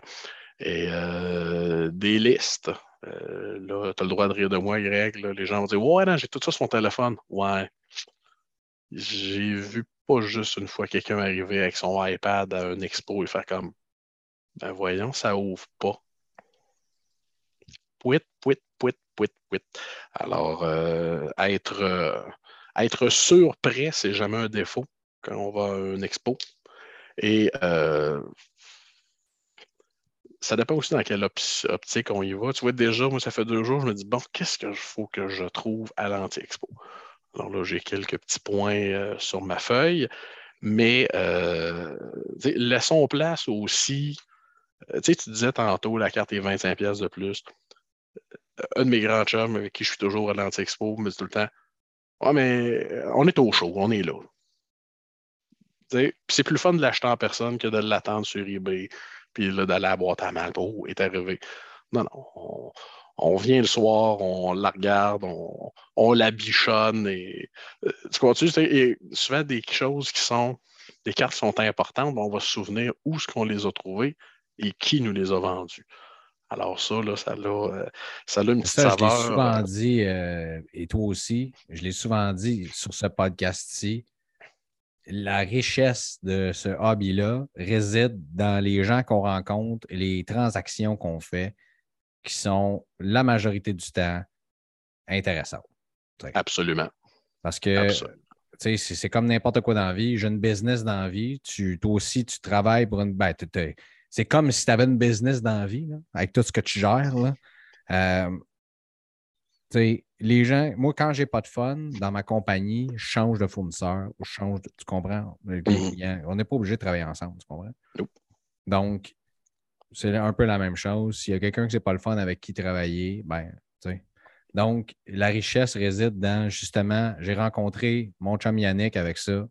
et euh, des listes. Euh, là, tu as le droit de rire de moi, Greg. Les gens vont dire Ouais, non, j'ai tout ça sur mon téléphone. Ouais. J'ai vu pas juste une fois quelqu'un arriver avec son iPad à un expo et faire comme Ben voyons, ça ouvre pas. Pouit, pouit, pouit, pouit, pouit. Alors, euh, être, être sûr prêt, c'est jamais un défaut quand on va à un expo. Et ça dépend aussi dans quelle optique on y va. Tu vois, déjà, moi, ça fait deux jours, je me dis, bon, qu'est-ce qu'il faut que je trouve à l'Anti-Expo? Alors là, j'ai quelques petits points euh, sur ma feuille, mais euh, laissons place aussi. Euh, tu tu disais tantôt, la carte est 25 pièces de plus. Un de mes grands chums avec qui je suis toujours à l'Anti-Expo me dit tout le temps, ouais, mais on est au show, on est là. C'est plus fun de l'acheter en personne que de l'attendre sur eBay puis d'aller à la boîte à mal, oh, est arrivé. Non, non, on, vient le soir, on la regarde, on, la bichonne et euh, tu et souvent des choses qui sont, des cartes qui sont importantes, on va se souvenir où est-ce qu'on les a trouvées et qui nous les a vendues. Alors ça, là, ça, a, euh, ça a une petite ça, saveur. Je l'ai souvent euh, dit, et toi aussi, je l'ai souvent dit sur ce podcast-ci, la richesse de ce hobby-là réside dans les gens qu'on rencontre et les transactions qu'on fait qui sont la majorité du temps intéressantes. Absolument. Parce que sais, c'est comme n'importe quoi dans la vie. J'ai une business dans la vie. Tu, toi aussi, tu travailles pour une. Ben, c'est comme si tu avais une business dans la vie, là, avec tout ce que tu gères. Là. Euh, les gens, moi, quand j'ai pas de fun dans ma compagnie, je change de fournisseur ou je change de. Tu comprends? Mhm. clients, on n'est pas obligé de travailler ensemble, tu comprends? Donc, c'est un peu la même chose. S'il y a quelqu'un qui n'est pas le fun avec qui travailler, ben, tu sais. Donc, la richesse réside dans justement, j'ai rencontré mon chum Yannick avec ça.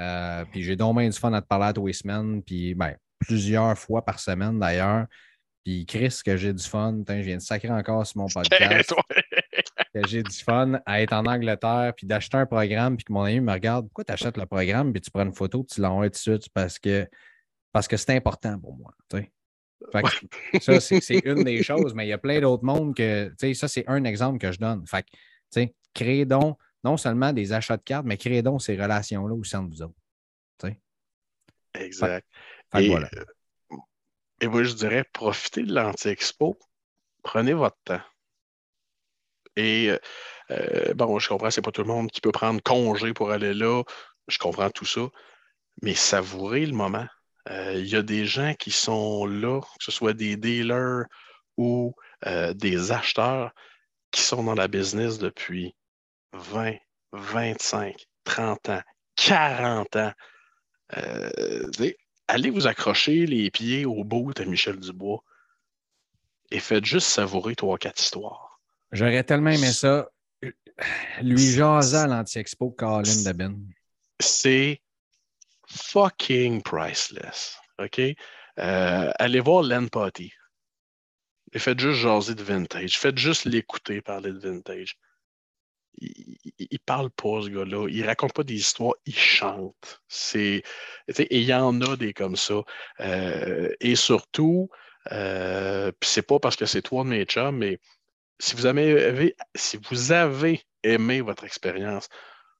Euh, puis j'ai donc bien du fun à te parler à tous les semaines, puis ben, plusieurs fois par semaine d'ailleurs. Puis Chris, que j'ai du fun, je viens de sacrer encore sur mon <laughs> podcast, que j'ai du fun à être en Angleterre, puis d'acheter un programme, puis que mon ami me regarde, pourquoi tu achètes le programme, puis tu prends une photo, puis tu l'envoies tout de suite, parce que parce que c'est important pour moi. Fait que ça, <laughs> c'est une des choses, mais il y a plein d'autres mondes que, ça, c'est un exemple que je donne. Fait que, créez donc non seulement des achats de cartes, mais créez donc ces relations-là au sein de vous autres. Exact. Fait Et, voilà. euh, et moi, je dirais, profitez de l'anti-expo, prenez votre temps. Et euh, euh, bon, je comprends, c'est pas tout le monde qui peut prendre congé pour aller là. Je comprends tout ça. Mais savourez le moment. Euh, Il y a des gens qui sont là, que ce soit des dealers ou euh, des acheteurs, qui sont dans la business depuis 20, 25, 30 ans, 40 ans. Euh, allez vous accrocher les pieds au bout de Michel Dubois et faites juste savourer trois, quatre histoires. J'aurais tellement aimé ça. Lui jaser à l'anti-expo Colin Debin. C'est fucking priceless. OK? Euh, allez voir Len Potty. Et faites juste jaser de vintage. Faites juste l'écouter parler de vintage. Il, il, parle pas, ce gars-là. Il raconte pas des histoires, il chante. Et il y en a des comme ça. Euh, et surtout, euh, puis c'est pas parce que c'est toi de mes chums, mais si vous avez, aimé votre expérience,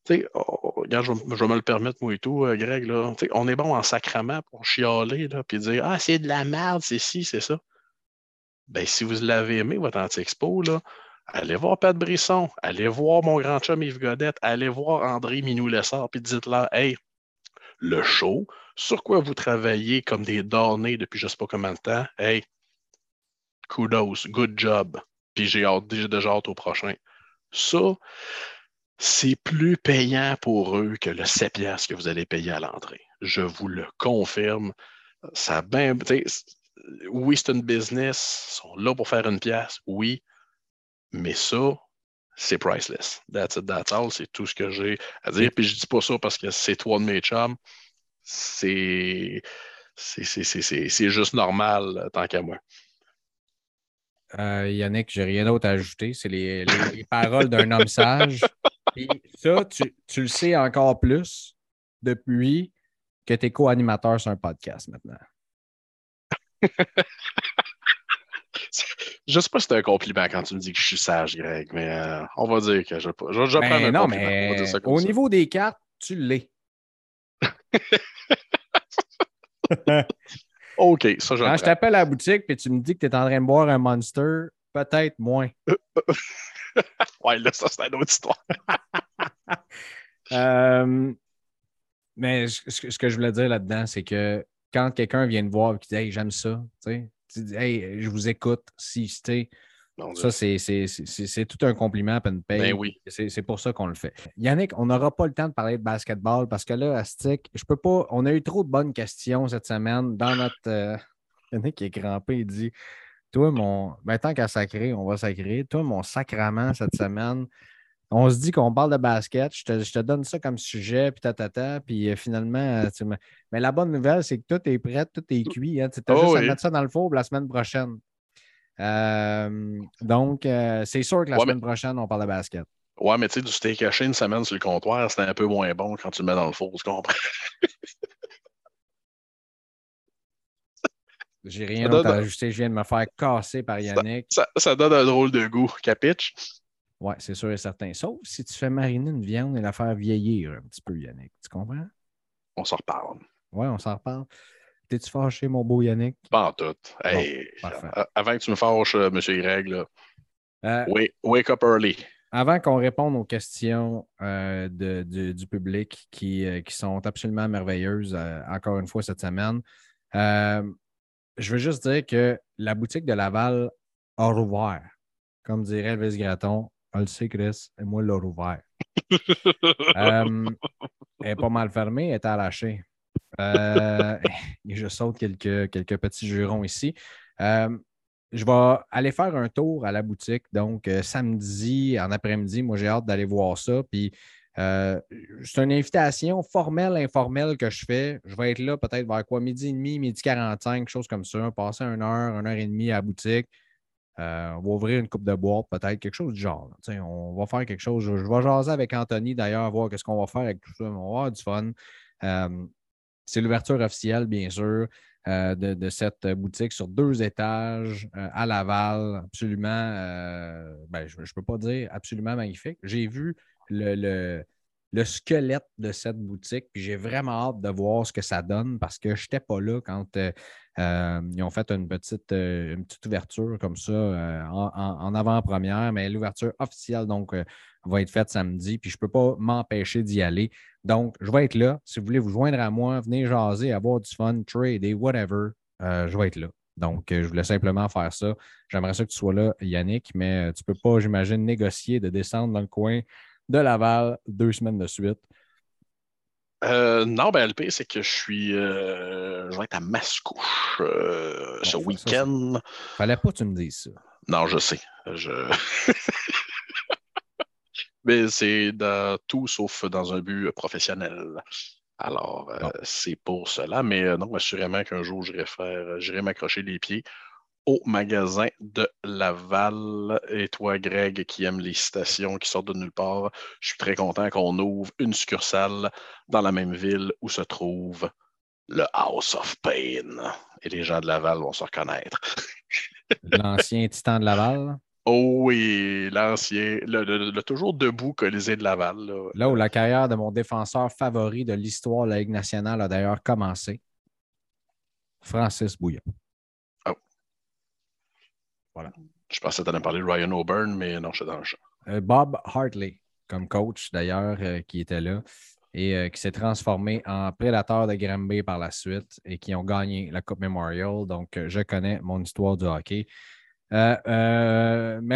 sais, oh, regarde, je, vais- me le permettre, moi et tout, euh, Greg, là. On est bon en sacrament pour chialer, puis dire Ah, c'est de la merde, c'est ci, c'est ça. Ben, si vous l'avez aimé, votre anti-expo, là, allez voir Pat Brisson, allez voir mon grand chum Yves Godette, allez voir André Minou-Lessard, puis dites-leur Hey, le show, sur quoi vous travaillez comme des donnés depuis je sais pas combien de temps, hey, kudos, good job. Puis j'ai déjà hâte au prochain. Ça, c'est plus payant pour eux que le 7 piastres que vous allez payer à l'entrée. Je vous le confirme. Ça c- oui, c'est une business. Ils sont là pour faire une pièce, oui. Mais ça, c'est priceless. That's it, that's all. C'est tout ce que j'ai à dire. Puis je dis pas ça parce que c'est toi de mes chums. C'est. C'est juste normal, tant qu'à moi. Euh, Yannick, j'ai rien d'autre à ajouter. C'est les, les- les paroles d'un homme sage. Puis ça, tu, tu le sais encore plus depuis que tu es co-animateur sur un podcast maintenant. <laughs> <laughs> Je sais pas si c'est un compliment quand tu me dis que je suis sage, Greg, mais euh, on va dire que je, je, je prends un non, compliment. On va mais dire ça comme au ça. niveau des cartes, tu l'es. <laughs> OK, ça, Quand je t'appelle à la boutique et tu me dis que tu es en train de boire un monster, peut-être moins. <laughs> Ouais, là, ça, c'est une autre histoire. Euh, mais ce que, je voulais dire là-dedans, c'est que quand quelqu'un vient te voir et qui dit Hey, j'aime ça, tu sais, tu dis Hey, je vous écoute. Si, Dieu. ça, c'est- tout un compliment et une paye. Ben oui. C'est pour ça qu'on le fait. Yannick, on n'aura pas le temps de parler de basketball parce que là, à Stick, je peux pas. On a eu trop de bonnes questions cette semaine dans notre. euh, <laughs> Yannick est crampé, il dit Toi, mon. Ben, tant qu'à sacrer, on va sacrer. Toi, mon sacrament cette semaine. On se dit qu'on parle de basket, je te, je te donne ça comme sujet, puis tatata, puis euh, finalement, euh, tu mais la bonne nouvelle, c'est que tout est prêt, tout est cuit. Hein, tu as Oh juste à mettre ça dans le four pour la semaine prochaine. Euh, donc, euh, c'est sûr que la Ouais, semaine prochaine, on parle de basket. Ouais, mais tu sais, du steak haché une semaine sur le comptoir, c'était un peu moins bon quand tu le mets dans le four, tu comprends? <laughs> J'ai rien d'autre à ajouter. Je viens de me faire casser par Yannick. Ça, ça donne un drôle de goût, capiche? Ouais, c'est sûr et certain. Sauf si tu fais mariner une viande et la faire vieillir un petit peu, Yannick. Tu comprends? On s'en reparle. Ouais, on s'en reparle. T'es-tu fâché, mon beau Yannick? Pas en tout. Hey, avant que tu me fâches, euh, M. Greg, là, Euh, wake, wake up early. avant qu'on réponde aux questions euh, du public qui, euh, qui, sont absolument merveilleuses, encore une fois cette semaine, je veux juste dire que la boutique de Laval a rouvert. Comme dirait Elvis Graton, on le sait, Chris, et moi, l'a rouvert. <laughs> elle est pas mal fermée, elle est arrachée. <laughs> je saute quelques, quelques petits jurons ici je vais aller faire un tour à la boutique. Donc, euh, samedi en après-midi, moi, j'ai hâte d'aller voir ça. Puis, euh, c'est une invitation formelle, informelle que je fais. Je vais être là peut-être vers quoi, midi et demi, midi 45, quelque chose comme ça. Passer une heure, une heure et demie à la boutique. Euh, on va ouvrir une coupe de boîte, peut-être, quelque chose du genre. On va faire quelque chose. Je, vais jaser avec Anthony d'ailleurs, voir ce qu'on va faire avec tout ça. On va avoir du fun. c'est l'ouverture officielle, bien sûr. Euh, de, cette boutique sur deux étages euh, à Laval. Absolument, euh, ben, je ne peux pas dire absolument magnifique. J'ai vu le, le, squelette de cette boutique, j'ai vraiment hâte de voir ce que ça donne parce que je n'étais pas là quand ils ont fait une petite, petite ouverture comme ça en, en avant-première, mais l'ouverture officielle, donc, va être faite samedi, puis je ne peux pas m'empêcher d'y aller. Donc, je vais être là. Si vous voulez vous joindre à moi, venez jaser, avoir du fun, trader, whatever, euh, je vais être là. Donc, euh, je voulais simplement faire ça. J'aimerais ça que tu sois là, Yannick, mais euh, tu ne peux pas, j'imagine, négocier de descendre dans le coin de Laval deux semaines de suite. Non, ben LP, c'est que je suis. je vais être à Mascouche ce week-end. Fallait pas que tu me dises ça. Non, je sais. Je... <laughs> Mais c'est tout sauf dans un but professionnel. Alors, euh, c'est pour cela. Mais euh, non, assurément qu'un jour, j'irai faire, j'irai m'accrocher les pieds au magasin de Laval. Et toi, Greg, qui aime les citations qui sortent de nulle part, je suis très content qu'on ouvre une succursale dans la même ville où se trouve le House of Pain. Et les gens de Laval vont se reconnaître. <laughs> L'ancien titan de Laval. Oh oui, l'ancien, le, toujours debout Colisée de Laval. Là. où la carrière de mon défenseur favori de l'histoire de la Ligue nationale a d'ailleurs commencé. Francis Bouillon. Voilà. Je pensais que tu allais parler de Ryan O'Byrne, mais non, je suis dans le champ. Euh, Bob Hartley, comme coach d'ailleurs, euh, qui était là et euh, qui s'est transformé en prédateur de Granby par la suite et qui ont gagné la Coupe Memorial. Donc, je connais mon histoire du hockey. Mais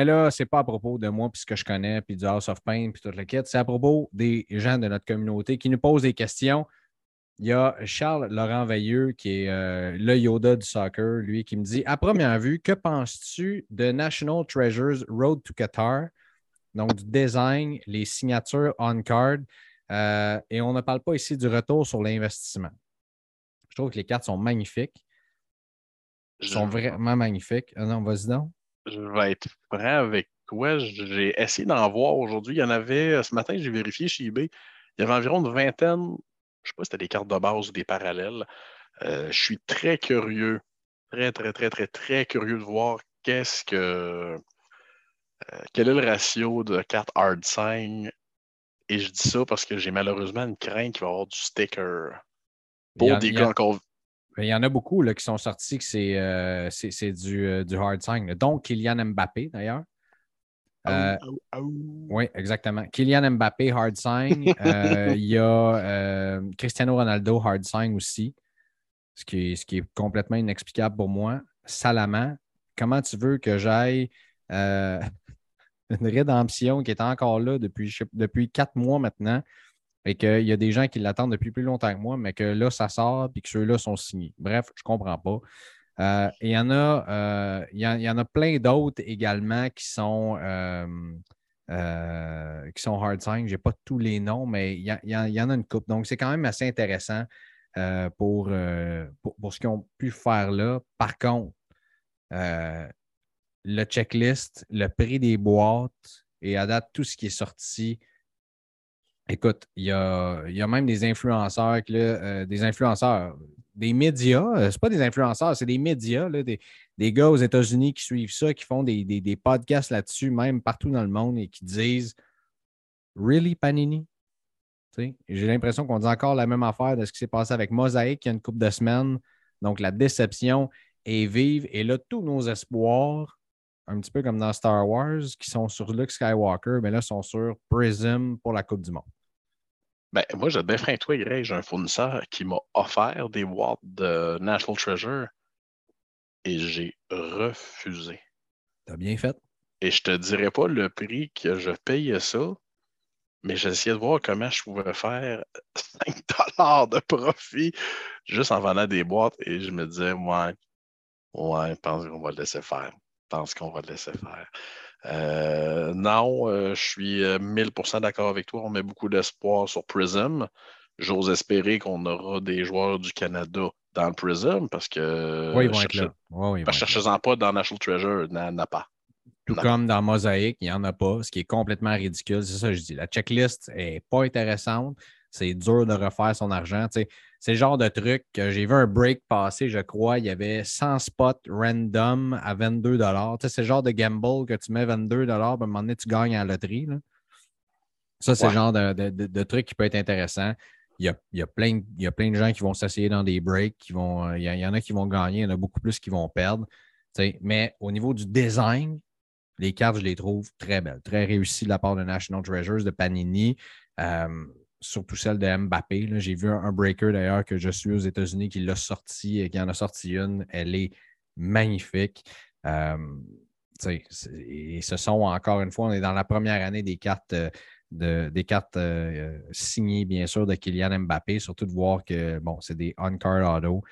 là, ce n'est pas à propos de moi, puis ce que je connais, puis du House of Pain, puis toute la quête. C'est à propos des gens de notre communauté qui nous posent des questions. Il y a Charles Laurent Veilleux, qui est euh, le Yoda du soccer, lui, qui me dit À première vue, que penses-tu de National Treasures Road to Qatar? Donc, du design, les signatures on-card. et on ne parle pas ici du retour sur l'investissement. Je trouve que les cartes sont magnifiques. Ils sont vraiment magnifiques. Ah non, vas-y donc. Je vais être franc avec toi. J'ai essayé d'en voir aujourd'hui. Il y en avait, euh, ce matin, j'ai vérifié chez eBay. Il y avait environ une vingtaine, je ne sais pas si c'était des cartes de base ou des parallèles. Euh, je suis très curieux, très, très, très, très, très curieux de voir qu'est-ce que. Euh, quel est le ratio de cartes hard sign. Et je dis ça parce que j'ai malheureusement une crainte qu'il va y avoir du sticker. Pour des gars encore il y en a beaucoup là, qui sont sortis que c'est euh, du, du, hard sign. Donc, Kylian Mbappé, d'ailleurs. Euh, oui, exactement. Kylian Mbappé, hard sign. <laughs> il y a Cristiano Ronaldo, hard sign aussi, ce qui, est, ce qui est complètement inexplicable pour moi. Salaman, comment tu veux que j'aille <laughs> une rédemption qui est encore là depuis, depuis quatre mois maintenant? et qu'il y a des gens qui l'attendent depuis plus longtemps que moi, mais que là, ça sort et que ceux-là sont signés? Bref, je ne comprends pas. Euh, il, y en a, euh, il, y en, a plein d'autres également qui sont, euh, qui sont hard sign. Je n'ai pas tous les noms, mais il y, en a une coupe. Donc, c'est quand même assez intéressant pour, pour, ce qu'ils ont pu faire là. Par contre, le checklist, le prix des boîtes et à date, tout ce qui est sorti, Écoute, il y a, même des influenceurs, euh, des influenceurs, des médias, euh, c'est pas des influenceurs, c'est des médias, des, gars aux États-Unis qui suivent ça, qui font des, podcasts là-dessus, même partout dans le monde, et qui disent Really, Panini? J'ai l'impression qu'on dit encore la même affaire de ce qui s'est passé avec Mosaïque il y a une couple de semaines. Donc, la déception est vive. Et là, tous nos espoirs un petit peu comme dans Star Wars, qui sont sur Luke Skywalker, mais là, sont sur Prism pour la Coupe du Monde. Ben, moi, j'ai bien toi, Greg, j'ai un fournisseur qui m'a offert des boîtes de National Treasure et j'ai refusé. T'as bien fait. Et je te dirais pas le prix que je payais ça, mais j'essayais de voir comment je pouvais faire 5 de profit juste en vendant des boîtes et je me disais, ouais, ouais, je pense qu'on va le laisser faire. Je pense qu'on va le laisser faire. Euh, non, euh, je suis 1000% euh, d'accord avec toi. On met beaucoup d'espoir sur Prism. J'ose espérer qu'on aura des joueurs du Canada dans le Prism parce que. Oui, ils vont être là. Oui, en pas dans National Treasure, n'a pas. Tout comme dans Mosaic, il n'y en a pas, ce qui est complètement ridicule. C'est ça que je dis. La checklist n'est pas intéressante. C'est dur de refaire son argent. C'est le genre de truc que j'ai vu un break passer, je crois. Il y avait 100 spots random à 22 C'est le genre de gamble que tu mets 22 puis à un moment donné, tu gagnes à la loterie. Ça, c'est le genre de, truc qui peut être intéressant. Il y a, plein, il y a plein de gens qui vont s'essayer dans des breaks. Qui vont, il, y en a qui vont gagner, il y en a beaucoup plus qui vont perdre. Mais au niveau du design, les cartes, je les trouve très belles, très réussies de la part de National Treasures, de Panini, euh, surtout celle de Mbappé. J'ai vu un, breaker d'ailleurs que je suis aux États-Unis qui l'a sorti et qui en a sorti une. Elle est magnifique. Euh, et ce sont encore une fois, on est dans la première année des cartes. Euh, des cartes signées, bien sûr, de Kylian Mbappé, surtout de voir que bon, c'est des on-card auto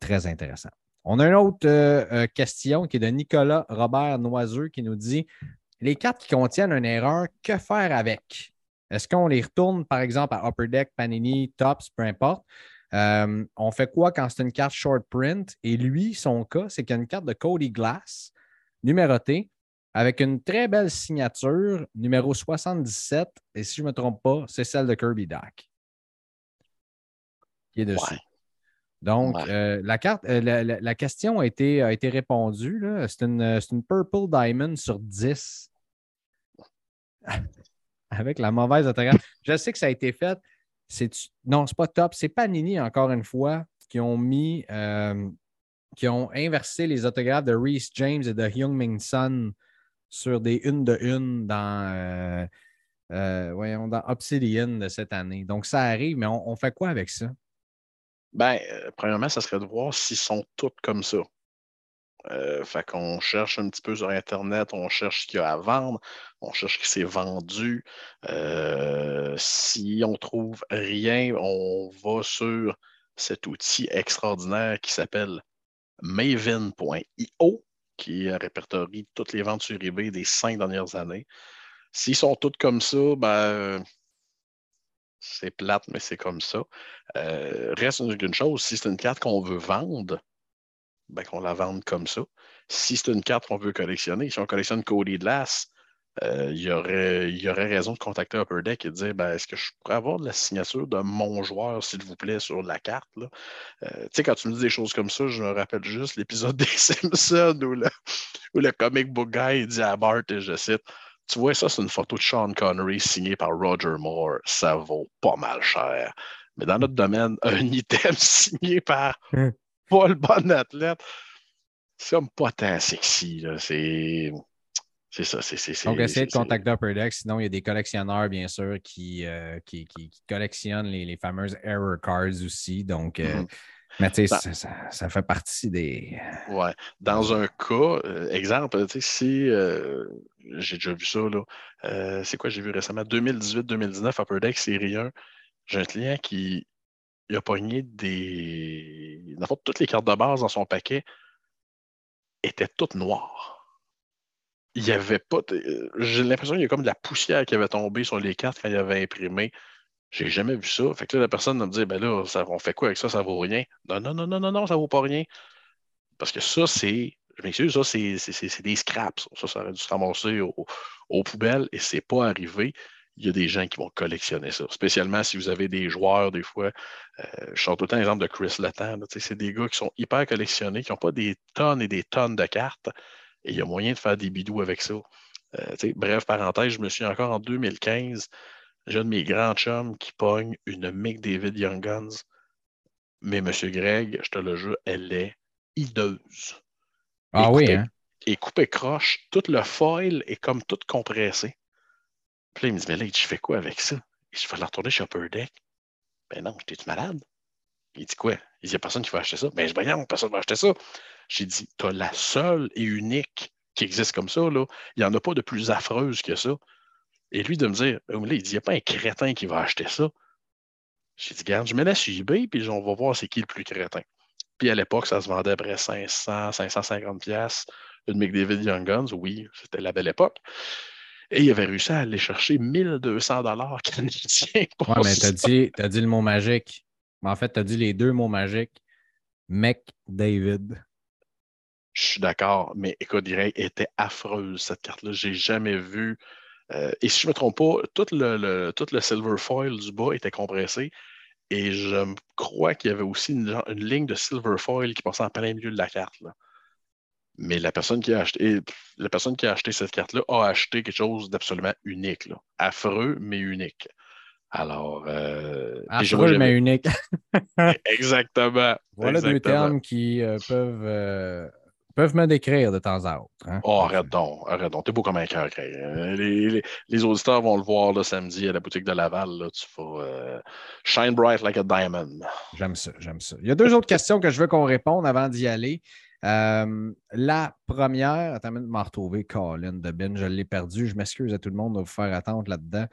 très intéressants. On a une autre euh, euh, question qui est de Nicolas Robert Noiseux qui nous dit Les cartes qui contiennent une erreur, que faire avec? Est-ce qu'on les retourne, par exemple, à Upper Deck, Panini, Tops, peu importe? Euh, on fait quoi quand c'est une carte short print? Et lui, son cas, c'est qu'il y a une carte de Cody Glass numérotée avec une très belle signature, numéro 77. Et si je ne me trompe pas, c'est celle de Kirby Dack qui est dessus. Donc, euh, la, carte, euh, la, question a été, a été répondue. C'est une, une, Purple Diamond sur 10. Avec la mauvaise autographe. Je sais que ça a été fait. Non, c'est pas top. C'est Panini, encore une fois, qui ont mis, euh, qui ont inversé les autographes de Reese James et de Hyung Min Sun sur des une de une dans, voyons, dans Obsidian de cette année. Donc, ça arrive, mais on fait quoi avec ça? Euh, premièrement, ça serait de voir s'ils sont tous comme ça. Euh, fait qu'on cherche un petit peu sur Internet, on cherche ce qu'il y a à vendre, on cherche ce qui s'est vendu. Euh, si on trouve rien, on va sur cet outil extraordinaire qui s'appelle maven.io, qui répertorie toutes les ventes sur eBay des cinq dernières années. S'ils sont tous comme ça, ben, c'est plate, mais c'est comme ça. Euh, reste une, chose, si c'est une carte qu'on veut vendre, ben qu'on la vende comme ça. Si c'est une carte qu'on veut collectionner, si on collectionne Cody Glass, euh, il, y aurait, y aurait raison de contacter Upper Deck et de dire ben, est-ce que je pourrais avoir de la signature de mon joueur, s'il vous plaît, sur la carte? Euh, tu sais, quand tu me dis des choses comme ça, je me rappelle juste l'épisode <laughs> des Simpsons où le, où le comic book guy dit à Bart, et je cite tu vois, ça, c'est une photo de Sean Connery signée par Roger Moore. Ça vaut pas mal cher. Mais dans notre domaine, un item <laughs> signé par hein. Paul Bon Athlète, c'est comme pas tant sexy. C'est. C'est ça, c'est. Donc, essayez de contacter Upper Deck. Sinon, il y a des collectionneurs, bien sûr, qui, euh, qui, qui, collectionnent les, les, fameuses error cards aussi. Donc, euh, mm-hmm. Mais tu sais, ça, fait partie des. Ouais. Dans un cas, euh, exemple, tu sais, si j'ai déjà vu ça, là, c'est quoi j'ai vu récemment? 2018-2019, Upper Deck Série 1, j'ai un client qui a pogné des. N'importe toutes les cartes de base dans son paquet étaient toutes noires. Il n'y avait pas. J'ai l'impression qu'il y a comme de la poussière qui avait tombé sur les cartes quand il avait imprimé. J'ai jamais vu ça. Fait que là, la personne me dire, ben là, on fait quoi avec ça? Ça vaut rien. Non, non, non, non, non, non, ça vaut pas rien. Parce que ça, c'est. Je m'excuse, ça, c'est des scraps. Ça, ça aurait dû se ramasser aux poubelles et c'est pas arrivé. Il y a des gens qui vont collectionner ça. Spécialement si vous avez des joueurs, des fois. Euh, je sors tout le temps l'exemple de Chris Letang. C'est des gars qui sont hyper collectionnés, qui n'ont pas des tonnes et des tonnes de cartes. Et il y a moyen de faire des bidous avec ça. Euh, bref, parenthèse, je me suis encore en 2015 j'ai un de mes grands chums qui pogne une Mick David Young Guns. Mais M. Greg, je te le jure, elle est hideuse. Ah oui, hein? est coupé croche, tout le foil est comme tout compressé. Il me dit, mais là, je fais quoi avec ça? Je vais retourner chez Upper Deck. Ben non, t'es-tu malade? Il dit quoi? Il dit, il n'y a personne qui va acheter ça. Ben, ben non, personne ne va acheter ça. J'ai dit, tu as la seule et unique qui existe comme ça, là. Il n'y en a pas de plus affreuse que ça. Et lui, de me dire, oh, là, il dit, il n'y a pas un crétin qui va acheter ça. J'ai dit, garde, je mets la sur eBay, puis on va voir c'est qui le plus crétin. Puis à l'époque, ça se vendait après 500, 550 pièces une McDavid Young Guns. Oui, c'était la belle époque. Et il avait réussi à aller chercher 1200 dollars canadiens. Pour ouais, mais tu as dit, as dit le mot magique. En fait, tu as dit les deux mots magiques. McDavid. Je suis d'accord, mais écoute, dirait, était affreuse cette carte-là. J'ai jamais vu. Euh, et si je ne me trompe pas, tout le, tout le silver foil du bas était compressé. Et je crois qu'il y avait aussi une, ligne de silver foil qui passait en plein milieu de la carte. Mais la personne qui a acheté, la personne qui a acheté cette carte-là a acheté quelque chose d'absolument unique. Affreux, mais unique. Alors. Euh, Affreux, mais unique. <laughs> exactement. Voilà deux termes qui euh, peuvent euh, peuvent me décrire de temps à autre. Hein. Oh, arrête donc, arrête donc. T'es beau comme un cœur. Les, les, auditeurs vont le voir le samedi à la boutique de Laval. Là, tu vas euh, shine bright like a diamond. J'aime ça, j'aime ça. Il y a deux autres questions que je veux qu'on réponde avant d'y aller. Euh, la première, attends, de m'en retrouver, Colin de Ben, je l'ai perdu. Je m'excuse à tout le monde de vous faire attendre là-dedans.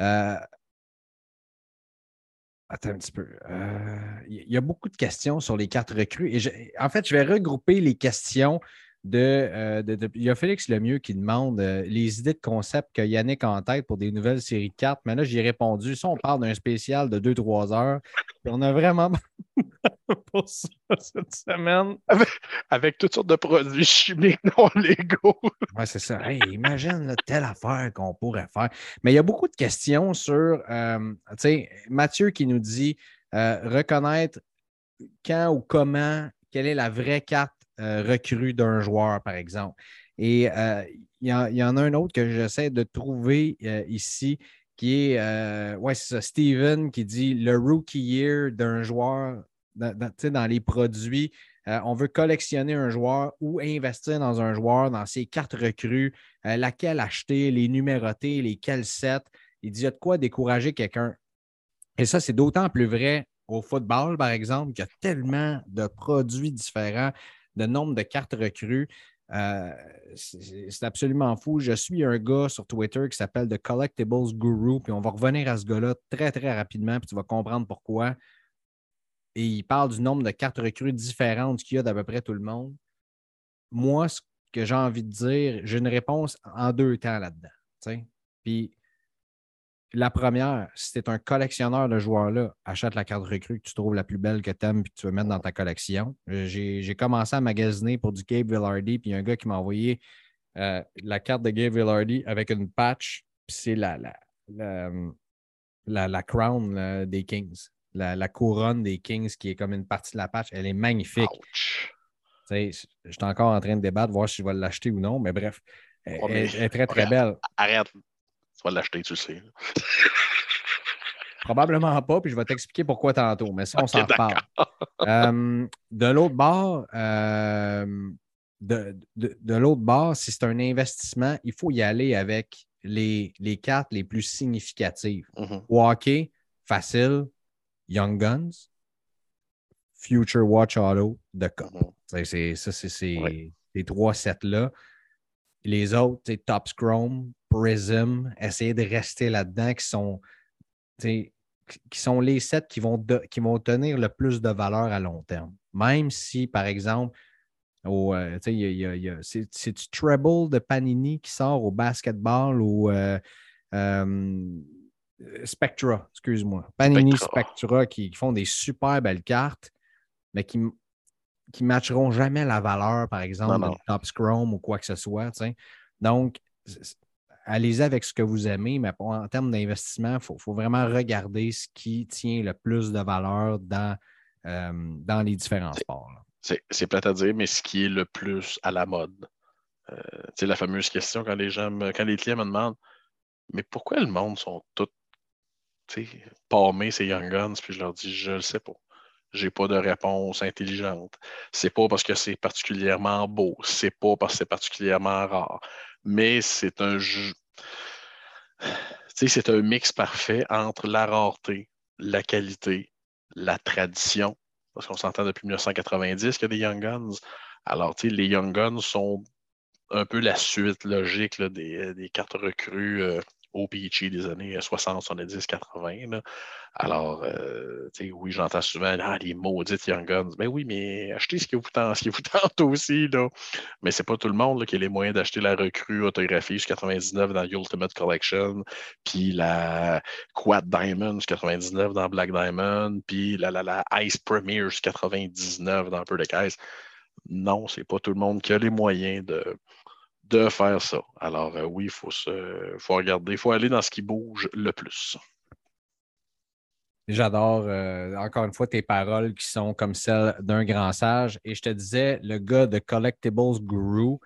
Euh, Attends un petit peu. Euh, il y a beaucoup de questions sur les cartes recrues. Et en fait, je vais regrouper les questions euh, de, Il y a Félix Lemieux qui demande euh, les idées de concept que Yannick a en tête pour des nouvelles séries de cartes. Mais là, j'ai répondu. Ça, on parle d'un spécial de 2-3 heures. on a vraiment <laughs> pour ça cette semaine. Avec, toutes sortes de produits chimiques non légaux. <laughs> oui, c'est ça. imagine telle affaire qu'on pourrait faire. Mais il y a beaucoup de questions sur, euh, tu sais, Mathieu qui nous dit euh, reconnaître quand ou comment, quelle est la vraie carte euh, recrue d'un joueur, par exemple. Et il y, en a un autre que j'essaie de trouver ici qui est, ouais, c'est ça, Steven qui dit le rookie year d'un joueur dans, les produits. Euh, on veut collectionner un joueur ou investir dans un joueur, dans ses cartes recrues, euh, laquelle acheter, les numéroter, lesquels sets. Il dit il y a de quoi décourager quelqu'un. Et ça, c'est d'autant plus vrai au football, par exemple, qu'il y a tellement de produits différents, de nombre de cartes recrues. Euh, c'est absolument fou. Je suis un gars sur Twitter qui s'appelle The Collectibles Guru, puis on va revenir à ce gars-là très, très rapidement, puis tu vas comprendre pourquoi et il parle du nombre de cartes recrues différentes qu'il y a d'à peu près tout le monde. Moi, ce que j'ai envie de dire, j'ai une réponse en deux temps là-dedans. Puis la première, si tu es un collectionneur de joueurs-là, achète la carte recrue que tu trouves la plus belle que tu aimes et que tu veux mettre dans ta collection. J'ai commencé à magasiner pour du Gabe Villardy, puis il y a un gars qui m'a envoyé euh, la carte de Gabe Villardy avec une patch, puis c'est la, la, la, crown des Kings la, couronne des Kings qui est comme une partie de la patch, elle est magnifique. Je suis encore en train de débattre, voir si je vais l'acheter ou non, mais bref, elle, est très, très belle. Arrête, tu vas l'acheter, tu sais. <laughs> Probablement pas, puis je vais t'expliquer pourquoi tantôt, mais ça, on s'en reparle. <laughs> Euh, de l'autre bord, euh, de, de, l'autre bord, si c'est un investissement, il faut y aller avec les, les cartes les plus significatives. Mm facile, Young Guns, Future Watch Auto, The Cup. Mhm. C'est ça, c'est ces trois sets-là. Les autres, Top Scrum, Prism, essayer de rester là-dedans, qui sont, qui sont les sets qui vont, qui vont tenir le plus de valeur à long terme. Même si, par exemple, c'est du treble de Panini qui sort au basketball ou euh, euh, Spectra, excuse-moi. Panini Spectra, qui, font des super belles cartes, mais qui qui matcheront jamais la valeur, par exemple, de Top Scrum ou quoi que ce soit. Donc, allez-y avec ce que vous aimez, mais en termes d'investissement, il faut, vraiment regarder ce qui tient le plus de valeur dans, euh, dans les différents sports. C'est plate à dire, mais ce qui est le plus à la mode. Euh, sais, la fameuse question quand les gens quand les clients me demandent Mais pourquoi le monde sont tous palmer ces Young Guns, puis je leur dis, je le sais pas. J'ai pas de réponse intelligente. C'est pas parce que c'est particulièrement beau, c'est pas parce que c'est particulièrement rare, mais c'est un jeu. c'est un mix parfait entre la rareté, la qualité, la tradition, parce qu'on s'entend depuis 1990 qu'il y a des Young Guns. Alors, les Young Guns sont un peu la suite logique des, des, cartes recrues euh, au PHI des années 60, 70, 80. Alors, euh, oui, j'entends souvent ah, les maudites Young Guns. Ben oui, mais achetez ce qui vous tente, ce qui vous <laughs> tente aussi. Là. Mais c'est pas tout le monde qui a les moyens d'acheter la recrue autographie jusqu'à 99 dans Ultimate Collection, puis la Quad Diamond 99 dans Black Diamond, puis la, la, la Ice Premier 99 dans Peu de Caisse. Non, c'est pas tout le monde qui a les moyens de, de faire ça. Alors euh, oui, il faut, regarder, il faut aller dans ce qui bouge le plus. J'adore, euh, encore une fois, tes paroles qui sont comme celles d'un grand sage. Et je te disais, le gars de Collectibles Guru,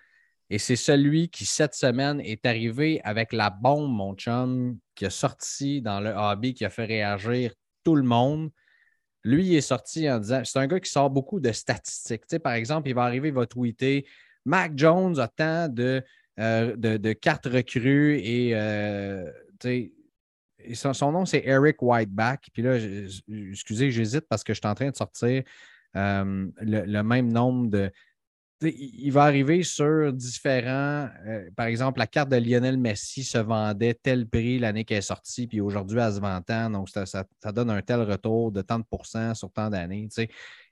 et c'est celui qui, cette semaine, est arrivé avec la bombe, mon chum, qui a sorti dans le hobby, qui a fait réagir tout le monde. Lui, il est sorti en disant, c'est un gars qui sort beaucoup de statistiques. Tu sais, par exemple, il va arriver, il va tweeter Mac Jones a tant de, euh, de, cartes recrues et, euh, son, nom, c'est Eric Whiteback. Puis là, excusez, j'hésite parce que je suis en train de sortir euh, le, même nombre de. Il va arriver sur différents. par exemple, la carte de Lionel Messi se vendait tel prix l'année qu'elle est sortie, puis aujourd'hui, elle se vend tant. Donc, ça, ça, donne un tel retour de tant de pourcents sur tant d'années.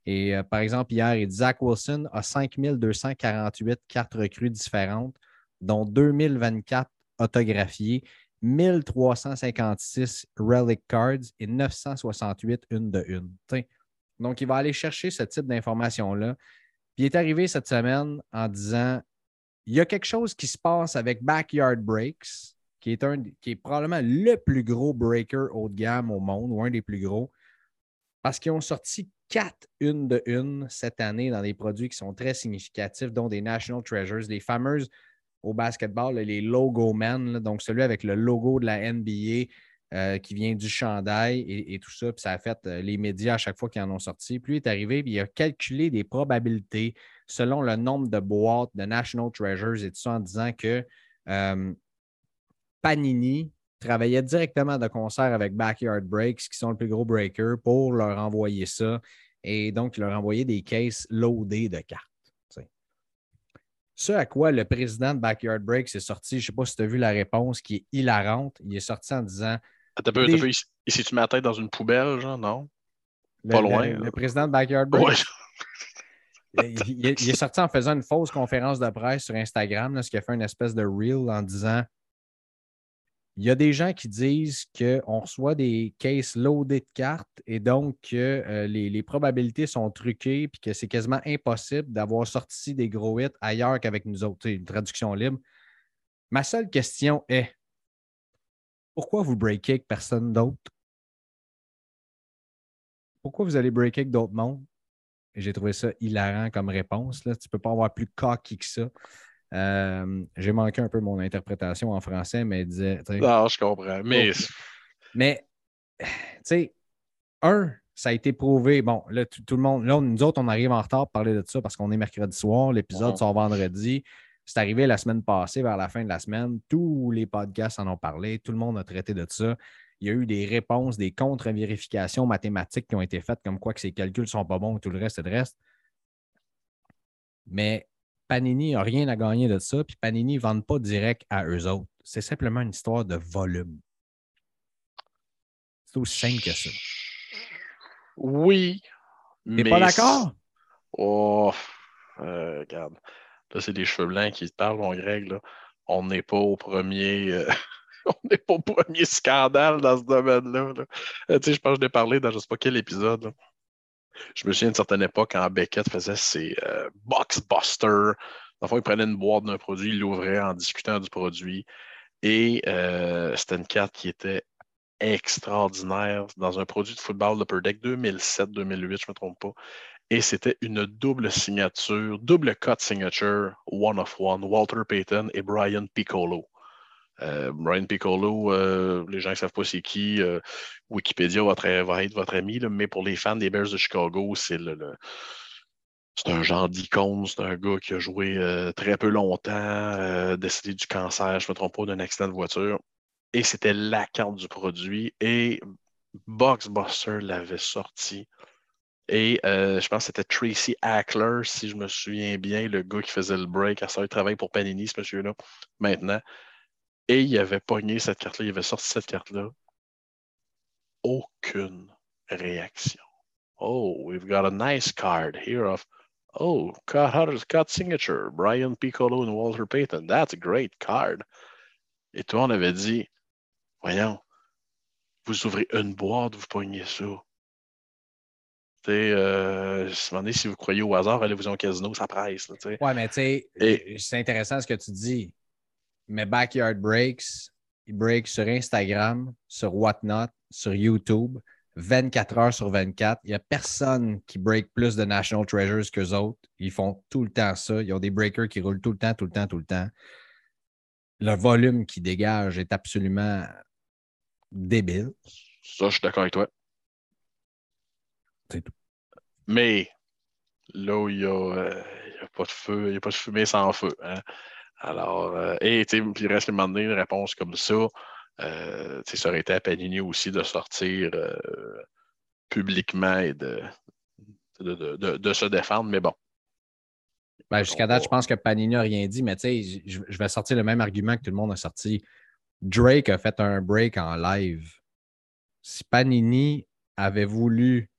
Et euh, par exemple, hier, Zach Wilson a 5248 cartes recrues différentes, dont 2024 autographiées, 1356 relic cards et 968 une de une. Donc, il va aller chercher ce type d'informations-là. Puis il est arrivé cette semaine en disant il y a quelque chose qui se passe avec Backyard Breaks, qui est, un, qui est probablement le plus gros breaker haut de gamme au monde, ou un des plus gros, parce qu'ils ont sorti quatre une de une cette année dans des produits qui sont très significatifs, dont des National Treasures, les fameuses au basketball, les logo men, donc celui avec le logo de la NBA euh, qui vient du chandail et, tout ça. Puis ça a fait euh, les médias à chaque fois qu'ils en ont sorti. Puis lui est arrivé, puis il a calculé des probabilités selon le nombre de boîtes de National Treasures et tout ça en disant que euh, Panini travaillait directement de concert avec Backyard Breaks, qui sont le plus gros breaker, pour leur envoyer ça. Et donc, il leur envoyait des cases loadées de cartes. Ce à quoi le président de Backyard Breaks est sorti, je ne sais pas si tu as vu la réponse qui est hilarante. Il est sorti en disant. Attends un peu, les... Ici, tu mets la tête dans une poubelle, genre, non? pas loin. Le, président de Backyard Breaks. il, est sorti en faisant une fausse conférence de presse sur Instagram, là, ce qui a fait une espèce de reel en disant il y a des gens qui disent qu'on reçoit des cases loadées de cartes et donc que euh, les, probabilités sont truquées et que c'est quasiment impossible d'avoir sorti des gros hits ailleurs qu'avec nous autres. Une traduction libre. Ma seule question est pourquoi vous breakez avec personne d'autre? Pourquoi vous allez breaker avec d'autres mondes? j'ai trouvé ça hilarant comme réponse. Là. Tu ne peux pas avoir plus cocky que ça. Euh, j'ai manqué un peu mon interprétation en français, mais il disait. Non, je comprends. Mais, mais tu sais, un, ça a été prouvé. Bon, là, tout, le monde, là, nous autres, on arrive en retard pour parler de ça parce qu'on est mercredi soir. L'épisode sort vendredi. C'est arrivé la semaine passée, vers la fin de la semaine. Tous les podcasts en ont parlé. Tout le monde a traité de ça. Il y a eu des réponses, des contre-vérifications mathématiques qui ont été faites, comme quoi que ces calculs ne sont pas bons tout le reste et le reste. Mais Panini n'a rien à gagner de ça, puis Panini ne vend pas direct à eux autres. C'est simplement une histoire de volume. C'est aussi simple que ça. Oui. T'es pas d'accord? Oh, euh, regarde. Là, c'est des cheveux blancs qui te parlent, mon Greg. Là. On n'est pas au premier. Euh, <laughs> on n'est pas au premier scandale dans ce domaine-là. Euh, tu sais, je pense que je l'ai parlé dans je ne sais pas quel épisode. Je me souviens d'une certaine époque quand Beckett faisait ses euh, Boxbusters. Parfois, il prenait une boîte d'un produit, il l'ouvrait en discutant du produit. Et euh, c'était une carte qui était extraordinaire dans un produit de football de Deck 2007-2008, je ne me trompe pas. Et c'était une double signature, double cut signature, one of one, Walter Payton et Brian Piccolo. Euh, Brian Piccolo, euh, les gens ne savent pas c'est qui. Euh, Wikipédia va, être votre ami, mais pour les fans des Bears de Chicago, c'est un genre d'icône, c'est un gars qui a joué très peu longtemps, décédé du cancer, je ne me trompe pas, d'un accident de voiture. Et c'était la carte du produit. Et Boxbuster l'avait sorti. Et je pense que c'était Tracy Ackler, si je me souviens bien, le gars qui faisait le break. À ça, il travaille pour Panini, ce monsieur-là, maintenant. Et il avait pogné cette carte-là, il avait sorti cette carte-là. Aucune réaction. Oh, we've got a nice card here of, oh, cut, signature, Brian Piccolo and Walter Payton. That's a great card. Et toi, on avait dit, voyons, vous ouvrez une boîte, vous pognez ça. Euh, si vous croyez au hasard, allez-vous au casino, ça presse. Oui, mais tu sais, c'est intéressant ce que tu dis mes Backyard Breaks, ils break sur Instagram, sur Whatnot, sur YouTube, 24 heures sur 24. Il n'y a personne qui break plus de National Treasures qu'eux autres. Ils font tout le temps ça. Ils ont des breakers qui roulent tout le temps, tout le temps, tout le temps. Le volume qui dégage est absolument débile. Ça, je suis d'accord avec toi. C'est tout. Mais là où il n'y euh, a, pas de feu, il n'y a pas de fumée sans feu. Hein? Alors, euh, et puis il reste moment donné, une réponse comme ça. Euh, ça aurait été à Panini aussi de sortir euh, publiquement et de de, se défendre, mais bon. Ben, jusqu'à date, je pense que Panini n'a rien dit, mais je, je vais sortir le même argument que tout le monde a sorti. Drake a fait un break en live. Si Panini avait voulu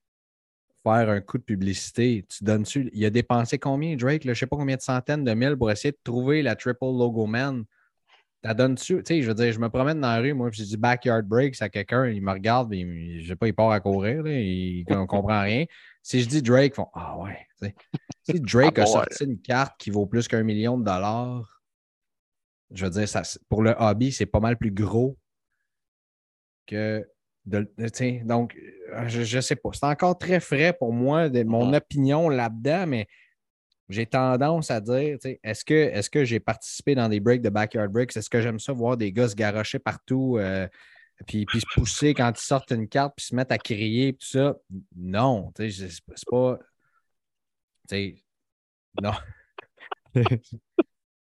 faire un coup de publicité, tu donnes-tu. Il a dépensé combien, Drake? je ne sais pas combien de centaines de mille pour essayer de trouver la triple logo man. Tu donnes-tu. Tu sais, je veux dire, je me promène dans la rue, moi, puis j'ai du backyard breaks à quelqu'un, il me regarde, il, je sais pas, il part à courir, il ne comprend rien. Si je dis Drake, ils font Ah ouais. Si Drake ah a sorti une carte qui vaut plus qu'un million de dollars, je veux dire, ça, pour le hobby, c'est pas mal plus gros que donc, euh, je ne sais pas. C'est encore très frais pour moi, de, mon opinion là-dedans, mais j'ai tendance à dire est-ce que, est que j'ai participé dans des breaks de backyard breaks? Est-ce que j'aime ça voir des gars se garocher partout euh, puis, puis se pousser quand ils sortent une carte puis se mettre à crier tout ça? Non, c'est pas. Non. <laughs>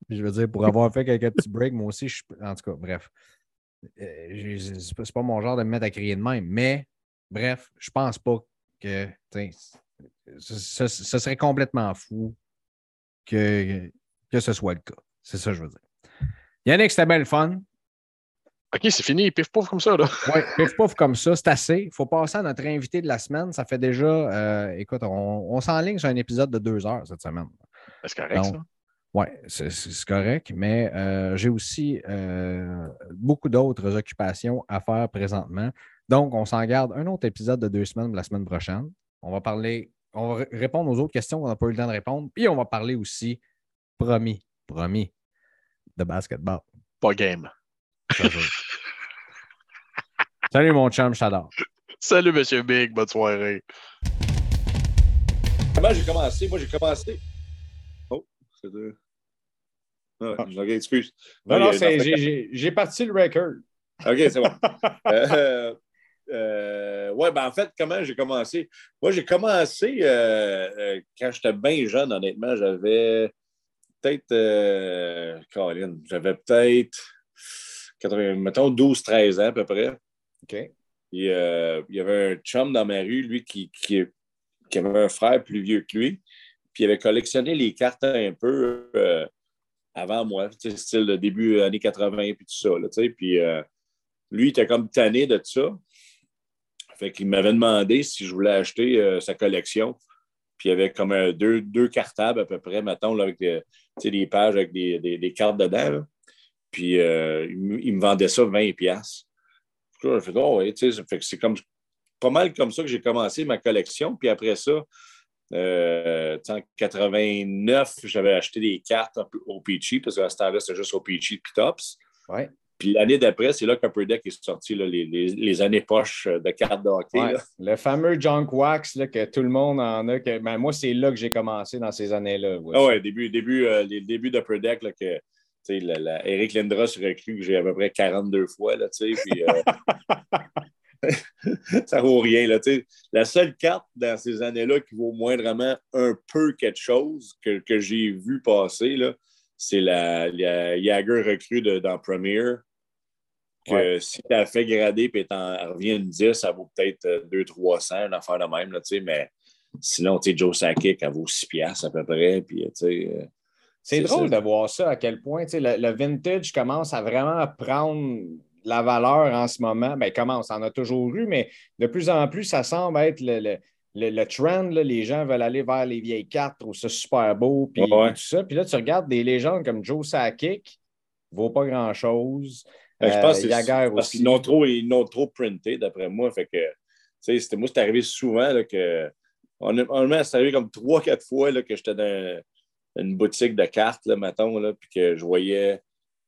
je veux dire, pour avoir fait quelques petits breaks, moi aussi, je En tout cas, bref. Euh, c'est pas mon genre de me mettre à crier de même, mais bref, je pense pas que ce, serait complètement fou que, que ce soit le cas. C'est ça que je veux dire. Yannick, c'était bien le fun. OK, c'est fini, pif pouf comme ça. <laughs> Oui, pif pouf comme ça, c'est assez. Il faut passer à notre invité de la semaine. Ça fait déjà, euh, écoute, on, on s'enligne sur un épisode de deux heures cette semaine. C'est correct, ça. Oui, c'est correct, mais euh, j'ai aussi euh, beaucoup d'autres occupations à faire présentement. Donc, on s'en garde un autre épisode de deux semaines la semaine prochaine. On va parler, on va répondre aux autres questions qu'on n'a pas eu le temps de répondre. Puis on va parler aussi, promis, promis, de basketball. Pas game. <laughs> Salut mon chum, je Salut Monsieur Big, bonne soirée. Comment j'ai commencé? Moi, j'ai commencé ah, ok, excuse. Non, non, j'ai parti le record. OK, c'est bon. <laughs> euh, euh, ouais, ben en fait, comment j'ai commencé? Moi, j'ai commencé euh, euh, quand j'étais bien jeune, honnêtement. J'avais peut-être, Caroline, j'avais peut-être, mettons, 12-13 ans à peu près. OK. il y avait un chum dans ma rue, lui, qui, qui, qui avait un frère plus vieux que lui puis il avait collectionné les cartes un peu euh, avant moi, style de début années 80 puis tout ça. Là, puis euh, lui, il était comme tanné de tout ça. Fait qu'il m'avait demandé si je voulais acheter euh, sa collection. Puis il y avait comme deux, deux cartables à peu près, mettons, là, avec des, pages avec des, cartes dedans. Puis il, me vendait ça 20$. pièces. fait, oh, c'est comme pas mal comme ça que j'ai commencé ma collection. Puis après ça, euh, en 89, j'avais acheté des cartes au Peachy, parce qu'à ce temps-là, c'était juste au Peachy et Tops. Ouais. Puis l'année d'après, c'est là qu'Upper Deck est sorti, là, les, les, années poches de cartes de hockey. Le fameux Junk Wax là, que tout le monde en a. Ben, moi, c'est là que j'ai commencé dans ces années-là. Ah ouais, début, début, euh, les débuts d'Upper Deck, là, que la, la, Eric Lindros recrue que j'ai à peu près 42 fois, là, puis... Euh, <laughs> <laughs> ça vaut rien. Là, la seule carte dans ces années-là qui vaut moindrement un peu quelque chose que, que j'ai vu passer, c'est la, la Jagger recrue de, dans Premier. Que si tu as fait grader et tu revient une 10, ça vaut peut-être 200-300, une affaire de même. Là, mais sinon, Joe Sakic, elle vaut 6 piastres à peu près. Puis, euh, c'est drôle de voir ça, à quel point le, le, vintage commence à vraiment prendre la valeur en ce moment, bien, comment on en a toujours eu, mais de plus en plus, ça semble être le, le, trend. les gens veulent aller vers les vieilles cartes, trouvent ça super beau, puis tout ça. Puis là, tu regardes des légendes comme Joe Sakic, vaut pas grand-chose. Ben, je pense euh, que parce qu'ils n'ont trop, trop printé, d'après moi. Fait que, c'était, moi, c'est arrivé souvent là, que. C'est arrivé comme trois, quatre fois là, que j'étais dans une boutique de cartes, là, mettons, là, puis que je voyais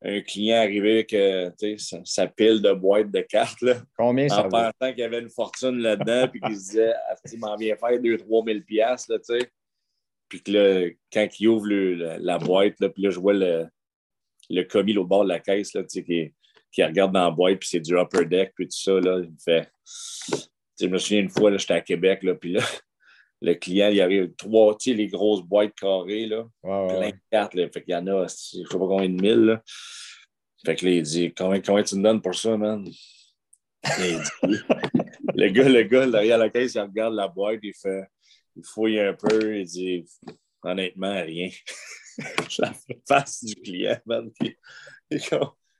un client arrivé avec sa, pile de boîtes de cartes. Là, Combien ça En pensant qu'il y avait une fortune là-dedans, puis qu'il se disait, ah, il m'en vient faire 2-3 000 piastres, là, tu sais. Puis que là, quand il ouvre la, boîte, là, puis là, je vois le, le commis au bord de la caisse, là, tu sais, qui, qui, regarde dans la boîte, puis c'est du upper deck, puis tout ça, là, il me fait... je me souviens une fois, j'étais à Québec, là, puis là, le client, il arrive trois, tu sais, les grosses boîtes carrées, là, plein de cartes, là, fait qu'il y en a, je ne sais pas combien de mille, là. Fait que là, il dit, combien, combien tu me donnes pour ça, man? <laughs> le gars, le gars, derrière la caisse, il regarde la boîte, il fait, il fouille un peu, il dit, honnêtement, rien. je <laughs> la face du client, man.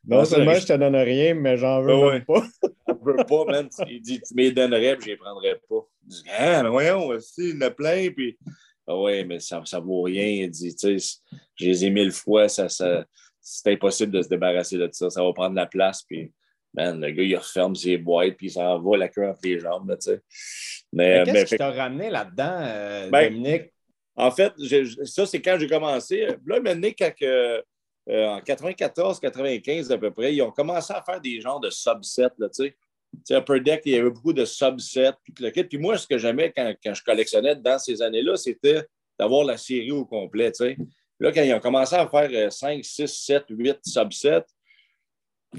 Non seulement je te donne rien, mais j'en veux pas. <laughs> J'en veux pas, man. Il dit, tu me donnerais, puis je les prendrais pas. Je dis, ah, mais voyons, aussi, il a plein, puis. Ah ouais, mais ça, ça vaut rien. Il dit, tu sais, je les ai mille fois, ça, ça, c'est impossible de se débarrasser de ça. Ça va prendre la place, puis man, le gars, il referme ses boîtes, puis il s'en va la queue entre les jambes, tu sais. Mais, qu'est-ce qui t'a ramené là-dedans, euh, ben, Dominique? En fait, ça, c'est quand j'ai commencé. Là, maintenant, quand, euh, en 94, 95 à peu près, ils ont commencé à faire des genres de subsets, tu sais. Upper Deck, il y avait beaucoup de subsets, puis Puis moi, ce que j'aimais quand, quand, je collectionnais dans ces années-là, c'était d'avoir la série au complet. Là, quand ils ont commencé à faire 5, 6, 7, 8 subsets,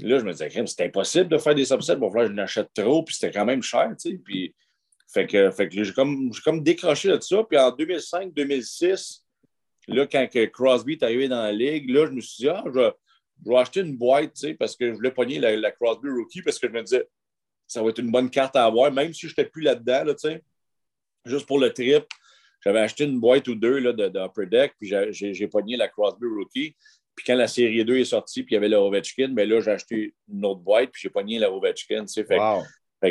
là, je me disais, c'est impossible de faire des subsets. Bon, là, je n'achète trop, puis c'était quand même cher. Puis, fait que, fait que j'ai comme, comme décroché de ça. Puis en 2005-2006, là, quand Crosby est arrivé dans la ligue, là, je me suis dit, ah, je, vais acheter une boîte, tu sais, parce que je voulais pogner la, Crosby Rookie, parce que je me disais, ça va être une bonne carte à avoir, même si je n'étais plus là-dedans, là, tu sais, juste pour le trip. J'avais acheté une boîte ou deux là, de, de Deck, puis j'ai pogné la Crosby Rookie. Puis quand la série 2 est sortie, puis il y avait la Ovechkin, bien là, j'ai acheté une autre boîte, puis j'ai pogné la Ovechkin. Tu fait,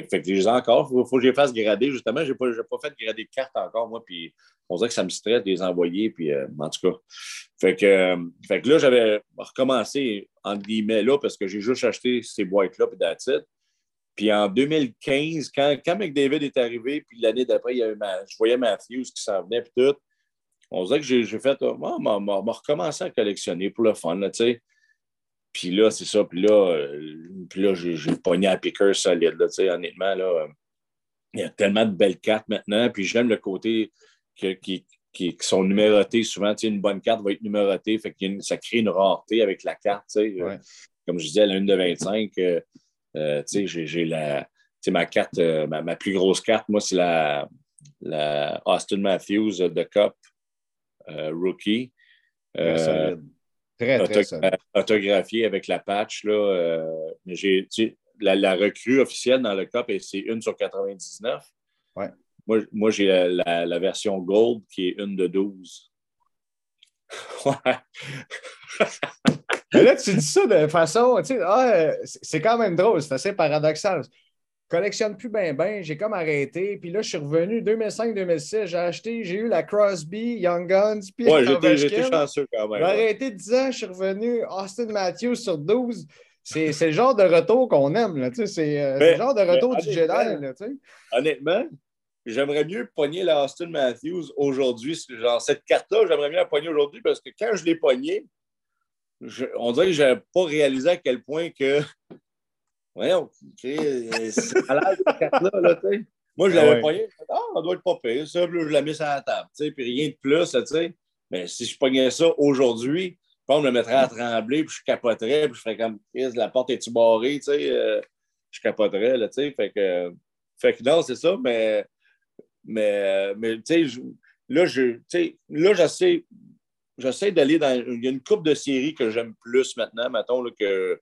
fait, fait, que j'ai encore. Il faut, que je les fasse grader, justement. Je n'ai pas, pas, fait grader de cartes encore, moi, puis on dirait que ça me stresse de les envoyer, puis euh, en tout cas. Fait que, euh, fait que là, j'avais recommencé, entre guillemets, là, parce que j'ai juste acheté ces boîtes-là, puis puis en 2015, quand, quand McDavid est arrivé, puis l'année d'après, je voyais Matthews qui s'en venait, puis tout, on dirait que j'ai fait, oh, m'a recommencé à collectionner pour le fun, tu sais. Puis là, c'est ça. Puis là, euh, puis là j'ai pogné à piqueur solide, sais, honnêtement, là. Euh, il y a tellement de belles cartes maintenant. Puis j'aime le côté qui, qui, sont numérotées souvent. Une bonne carte va être numérotée, fait que ça crée une rareté avec la carte, sais. Comme je disais, la 1 de 25, euh, j'ai la. Ma carte, euh, ma, plus grosse carte, moi, c'est la, la, Austin Matthews de Cup euh, Rookie. Très, très Autographiée avec la patch. Là, j'ai, la, la, recrue officielle dans le Cup, c'est une sur 99. Ouais. Moi, moi j'ai la, la, version Gold qui est une de 12. <laughs> ouais. Mais là, tu dis ça de façon, tu sais, ah, c'est quand même drôle, c'est assez paradoxal. Collectionne plus bien, ben, j'ai comme arrêté. Puis là, je suis revenu 2005-2006, j'ai acheté, j'ai eu la Crosby, Young Guns, puis ouais, j'étais chanceux quand même. J'ai arrêté 10 ans, je suis revenu Austin Matthews sur 12. C'est le genre de retour qu'on aime, là, tu sais, c'est euh, le genre de retour du Jedi, là, tu sais. Honnêtement, j'aimerais mieux pogner la Austin Matthews aujourd'hui. Genre, cette carte-là, j'aimerais mieux la pogner aujourd'hui parce que quand je l'ai pognée, on dirait que je n'avais pas réalisé à quel point que. Voyons, c'est malade cette carte-là, là, tu sais. Moi, je l'avais pogné. Ah, on doit être pas pire. Ça, je l'ai mis à la table, tu sais, puis rien de plus, tu sais. Mais si je pognais ça aujourd'hui, on me mettrait à trembler, puis je capoterais, puis je ferais comme, la porte est-tu barrée, tu sais, euh, je capoterais, là, tu sais, fait que, fait que non, c'est ça, mais, mais, mais tu sais, là, je, là, j'essaie, j'essaie d'aller dans. Il y a une coupe de séries que j'aime plus maintenant, mettons, là, que. Tu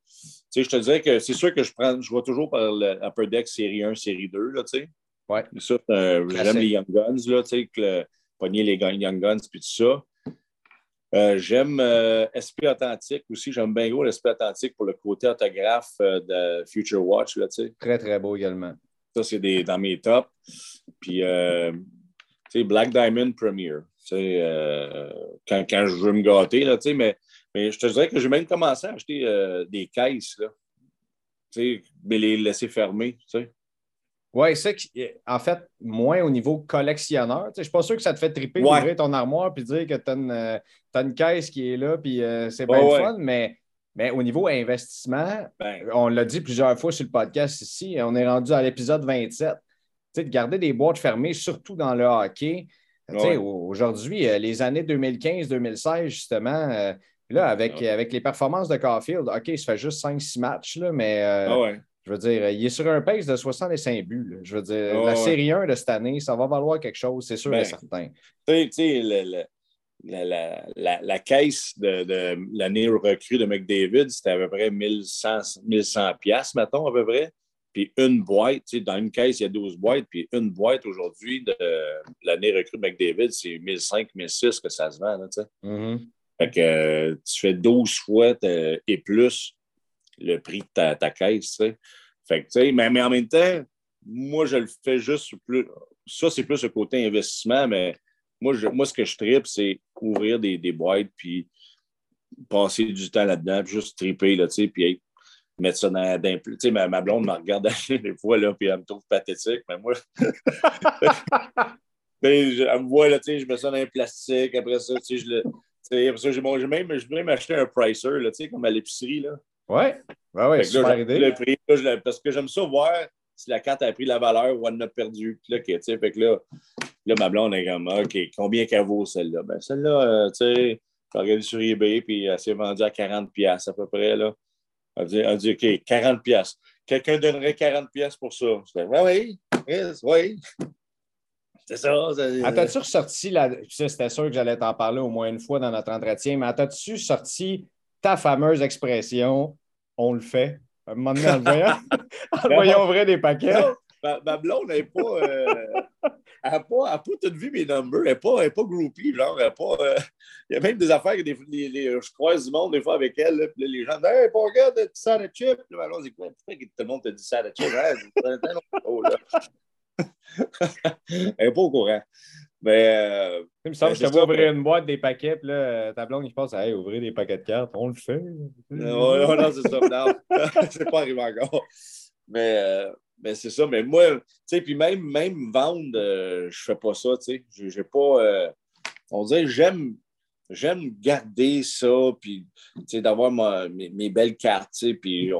sais, je te dirais que c'est sûr que je prends. Je vois toujours par le Upper Deck série 1, série 2, là, tu sais. Ouais. Ça, j'aime les Young Guns, là, tu sais, que pogner les Young Guns, puis tout ça. Euh, j'aime euh, SP Authentique aussi. J'aime bien gros l'SP Authentique pour le côté autographe euh, de Future Watch. Là, très, très beau également. Ça, c'est dans mes tops. Puis, tu sais, Black Diamond Premier. Quand, quand je veux me gâter, là, mais, mais je te dirais que j'ai même commencé à acheter des caisses, là, mais les laisser fermer. sais. Oui, c'est en fait, moins au niveau collectionneur. Je ne suis pas sûr que ça te fait triper d'ouvrir ton armoire et dire que tu as, une caisse qui est là puis euh, c'est bien fun, mais, mais au niveau investissement, ben. on l'a dit plusieurs fois sur le podcast ici, on est rendu à l'épisode 27. de garder des boîtes fermées, surtout dans le hockey. Aujourd'hui, euh, les années 2015-2016, justement, euh, là, avec, avec les performances de Caulfield, OK, ça fait juste 5-6 matchs, là, mais ah je veux dire, il est sur un pace de 65 buts. Je veux dire, la série 1 de cette année, ça va valoir quelque chose, c'est sûr et ben, certain. Tu sais, la, la, la, caisse de, de l'année recrue de McDavid, c'était à peu près 1100, 1100 piastres, mettons, à peu près. Puis une boîte, tu sais, dans une caisse, il y a 12 boîtes, puis une boîte aujourd'hui de l'année recrue McDavid, c'est 1500, 1600 que ça se vend, tu sais. Mm-hmm. Fait que tu fais 12 fois et plus le prix de ta, ta caisse. Fait que, mais, mais en même temps, moi, je le fais juste plus. Ça, c'est plus le côté investissement, mais moi, je, moi ce que je tripe, c'est ouvrir des, des, boîtes, puis passer du temps là-dedans, puis juste triper, là, puis mettre ça dans, dans sais, ma, ma, blonde me regarde <laughs> des fois, là, puis elle me trouve pathétique, mais moi, <laughs> elle me voit, là, je mets ça dans un plastique, après ça, je le. Après ça, j'ai même, même acheté un pricer, là, comme à l'épicerie. Là. Oui, ouais, ouais, super idée. Le prix, parce que j'aime ça voir si la carte a pris la valeur ou elle en a perdu. Puis là, fait que là, là, ma blonde est comme, OK, combien qu'elle vaut celle-là? Ben, celle-là, euh, tu sais, j'ai regardé sur eBay, puis elle s'est vendue à 40$ à peu près. Là. Elle dit, elle dit OK, 40$. Quelqu'un donnerait 40$ pour ça. Je dis, oui, oui, oui. C'est ça. As-tu ressorti, la... c'était sûr que j'allais t'en parler au moins une fois dans notre entretien, mais as-tu sorti ta fameuse expression on le fait? À un moment donné, en le voyant, en <laughs> le voyant ouvrir des paquets. Ma, blonde n'est pas. Euh, elle n'a pas, pas toute vu mes numbers. Elle n'est pas, pas groupie. Genre, pas, euh, il y a même des affaires que des, les, je croise du monde des fois avec elle. Là, puis les gens disent Hey, pas regarde, tu sers de chip? Ma blonde dit Quoi Pourquoi tout le monde te dit ça de chip? Hein? <laughs> Elle n'est pas au courant. Mais. Euh, il me semble que je te vois ouvrir une boîte des paquets, puis là, ta blonde, il pense, hey, ouvrir des paquets de cartes, on le fait. Non, non, non c'est ça. Non, <laughs> c'est pas arrivé encore. Mais, euh, mais c'est ça. Mais moi, tu sais, puis même, même vendre, je fais pas ça, tu sais. J'ai pas. on dirait, j'aime. J'aime garder ça, puis d'avoir mes, mes, belles cartes. Puis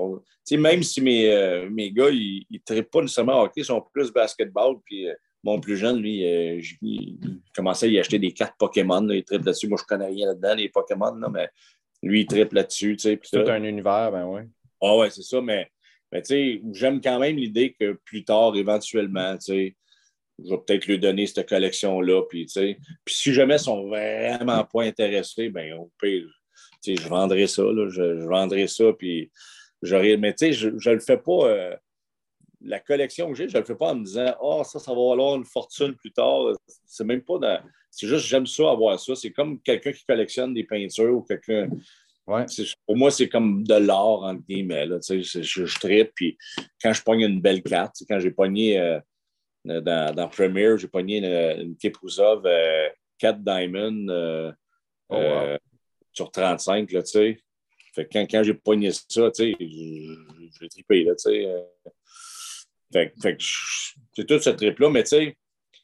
même si mes, mes gars, ils ne traitent pas nécessairement hockey, ils sont plus basketball, puis mon plus jeune, lui, euh, il commençait à y acheter des cartes Pokémon. il tripe là-dessus. Moi, je connais rien là-dedans, les Pokémon, là, mais lui, il tripe là-dessus. C'est tout un univers, ben oui. Ah ouais, c'est ça, mais, mais tu sais, j'aime quand même l'idée que plus tard, éventuellement, tu sais, je vais peut-être lui donner cette collection-là. Puis, puis si jamais ils sont vraiment pas intéressés, ben au pire, je vendrai ça. Là, je, vendrai ça. Puis j'aurais. Mais tu sais, je ne le fais pas. Euh, la collection que j'ai, je ne le fais pas en me disant oh, ça, ça va valoir une fortune plus tard. C'est même pas dans. C'est juste j'aime ça avoir ça. C'est comme quelqu'un qui collectionne des peintures ou quelqu'un. Ouais. Pour moi, c'est comme de l'or, entre guillemets. Là, je, je, tripe, puis quand je pogne une belle carte, quand j'ai pogné euh, dans, dans Premiere, j'ai pogné une, une Kipruzov 4 euh, Diamond euh, oh, sur 35, là, tu sais. Fait quand, quand j'ai pogné ça, tu sais, j'ai trippé, là, tu sais. Fait, c'est tout ce trip-là, mais tu sais.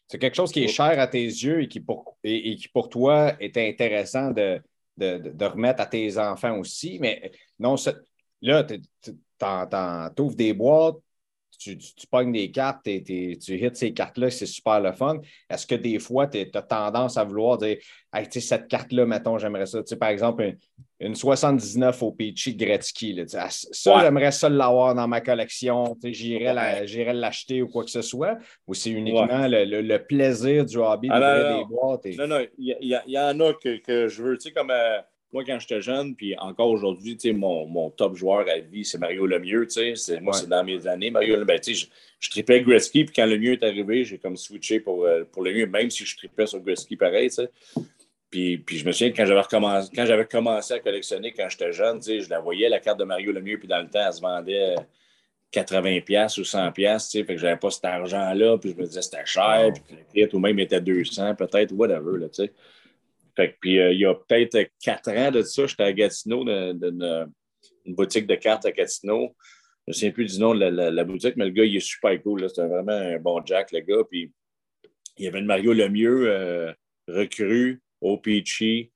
C'est quelque chose qui est cher à tes yeux et qui pour, et, qui pour toi est intéressant de, de, remettre à tes enfants aussi. Mais non, là, tu ouvres des boîtes, tu, tu, pognes des cartes, et tu hits ces cartes-là, c'est super le fun. Est-ce que des fois, tu as tendance à vouloir dire hey, cette carte-là, mettons, j'aimerais ça. par exemple, une, 79 au Peachy Gretzky. Là, ah, ça, j'aimerais ça l'avoir dans ma collection. J'irais l'acheter ou quoi que ce soit. Ou c'est uniquement le, plaisir du hobby de ah, des boîtes. Non, non, il y, en a que, je veux. Tu sais, comme. Euh, moi, quand j'étais jeune, puis encore aujourd'hui, mon, mon top joueur à vie, c'est Mario Lemieux. C'est, moi, c'est dans mes années. Mario Lemieux, ben, je, je tripais Gretzky, puis quand Lemieux est arrivé, j'ai comme switché pour, euh, pour Lemieux, même si je tripais sur Gretzky pareil. Puis, puis je me souviens, quand j'avais, recommencé, quand j'avais commencé à collectionner quand j'étais jeune, je la voyais, la carte de Mario Lemieux, puis dans le temps, elle se vendait 80$ ou 100$. Fait que j'avais pas cet argent-là, puis je me disais c'était cher, puis ou même était 200, peut-être, whatever. Là, sais puis euh, il y a peut-être quatre ans de ça, j'étais à Gatineau, dans une boutique de cartes à Gatineau. Je ne souviens plus du nom de la, boutique, mais le gars, il est super cool. C'était vraiment un bon Jack, le gars. Puis il y avait le Mario Lemieux, euh, recru, au Peachy,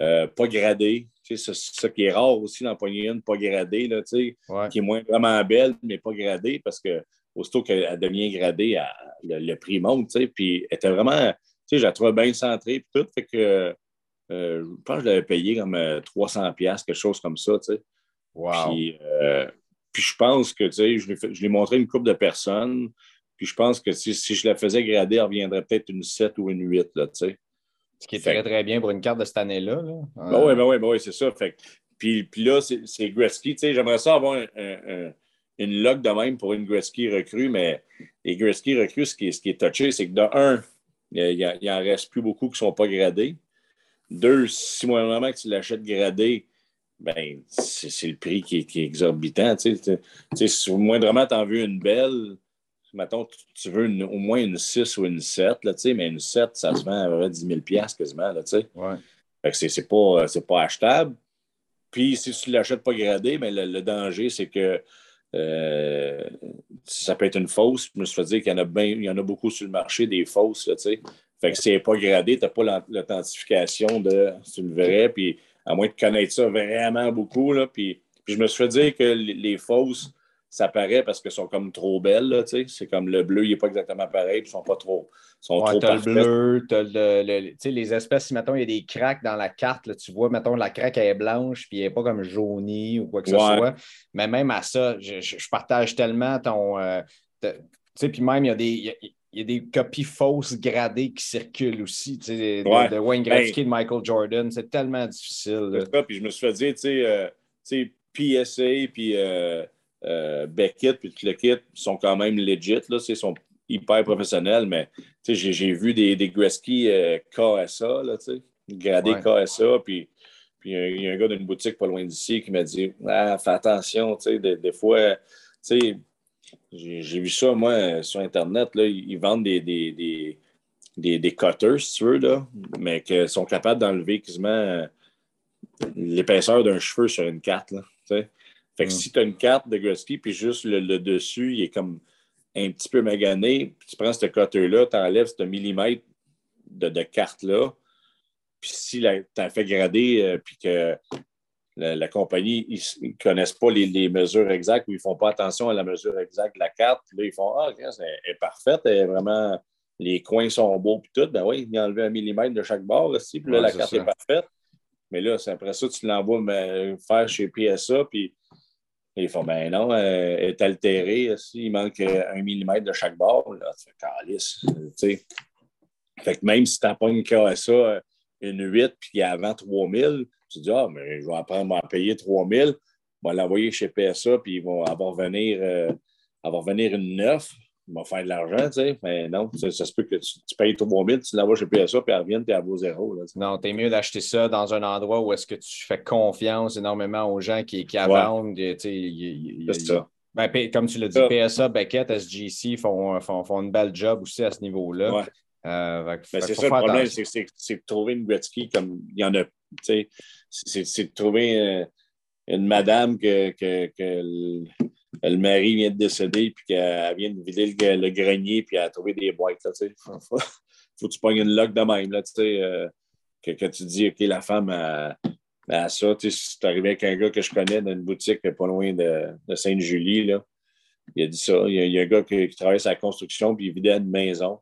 euh, pas gradé. C'est ça qui est rare aussi dans une, pas gradé, là, qui est moins vraiment belle, mais pas gradée, parce que aussitôt qu'elle devient gradée, le, prix monte. Puis elle était vraiment, je la trouvais bien centrée, puis tout. Fait que euh, je pense que je l'avais payé comme 300 euh, pièces quelque chose comme ça, tu sais. Puis, euh, puis, je pense que, tu sais, je l'ai montré une couple de personnes, puis je pense que si, je la faisais grader, elle reviendrait peut-être une 7 ou une 8, là, tu sais. Ce qui est très, très bien pour une carte de cette année-là. Là. Ben oui, ben oui, ben oui c'est ça. Fait, puis, puis là, c'est Gretzky, tu sais, j'aimerais ça avoir une log de même pour une Gretzky recrue, mais les Gretzky recrues, ce qui, ce qui est touché, c'est que de un, il n'y en reste plus beaucoup qui ne sont pas gradés. Deux, si vraiment que tu l'achètes gradé, ben, c'est le prix qui est, exorbitant. Tu sais, si moindrement tu en veux une belle, mettons, tu veux au moins une 6 ou une 7, là, mais une 7, ça se vend à vrai 10 000 quasiment. Là, ouais. Fait que c'est pas, pas achetable. Puis si tu ne l'achètes pas gradé, ben, le, danger, c'est que euh, ça peut être une fausse. Je me suis fait dire qu'il y en a il y en a beaucoup sur le marché, des fausses. Là, fait que si elle n'est pas gradé, tu n'as pas l'authentification de c'est une vraie, puis à moins de connaître ça vraiment beaucoup, là, puis, je me suis fait dire que les, fausses, ça paraît parce qu'elles sont comme trop belles, c'est comme le bleu, il n'est pas exactement pareil, puis ils sont pas trop, sont trop as le bleu, tu as le, les espèces, si mettons, il y a des craques dans la carte, là, tu vois, mettons, la craque est blanche, puis elle n'est pas comme jaunie ou quoi que ce soit, mais même à ça, je, partage tellement ton... Euh, tu sais, puis même, il y a des il y a des copies fausses gradées qui circulent aussi, tu sais, de, Wayne ben, Gretzky, de Michael Jordan. C'est tellement difficile. puis je me suis fait dire, tu sais, euh, PSA, puis euh, euh, Beckett, puis le kit sont quand même legit, là, ils sont hyper professionnels, mais j'ai vu des, des Gretzky KSA, là, tu sais, gradés KSA, puis puis il y a un gars d'une boutique pas loin d'ici qui m'a dit ah, fais attention, tu sais, des, des fois, tu sais, j'ai vu ça, moi, sur Internet. Là, ils vendent des, des, des, cutters, si tu veux, là, mais qui sont capables d'enlever quasiment euh, l'épaisseur d'un cheveu sur une carte. Là, fait que mm. si tu as une carte de Gretzky, puis juste le, dessus, il est comme un petit peu magané, puis tu prends ce cutter-là, tu enlèves ce millimètre de, de carte-là, puis si tu as fait grader, euh, puis que la, compagnie, ils ne connaissent pas les, mesures exactes ou ils ne font pas attention à la mesure exacte de la carte. là, ils font Ah, elle est parfaite, vraiment, les coins sont beaux puis tout. Ben oui, il a enlevé un millimètre de chaque barre aussi, puis là, la carte est parfaite. Mais là, c'est après ça, tu l'envoies faire chez PSA, puis ils font Ben non, elle est altérée. Aussi, il manque un millimètre de chaque barre. Là, tu fais calice. Tu sais. Fait que même si tu n'as pas une KSA, une 8, puis avant 3000, tu dis, ah, mais je vais apprendre à payer 3 000, je vais l'envoyer chez PSA, puis ils vont avoir venir, euh, avoir venir une neuf. Ils vont faire de l'argent, tu sais. Mais non, ça, se peut que tu, payes 3 000, tu l'envoies chez PSA, puis elle revient, tu es à vos zéro. Là, non, tu es mieux d'acheter ça dans un endroit où est-ce que tu fais confiance énormément aux gens qui, qui vendent. C'est ça. Ben, comme tu l'as dit, PSA, Beckett, SGC font, font, font, une belle job aussi à ce niveau-là. Ouais. Euh, c'est ça le problème, c'est de trouver une Gretzky comme il y en a. C'est de trouver euh, une madame que, que, le, mari vient de décéder puis qu'elle vient de vider le, grenier puis elle a trouvé des boîtes. Là, faut, faut, faut, que tu pognes une loque de même. Là, euh, que, que, tu dis, OK, la femme a, ça. Si tu arrivé avec un gars que je connais dans une boutique pas loin de, de Sainte-Julie, Il a dit ça. Il y a, un gars qui, travaillait sur la construction, puis il vidait une maison.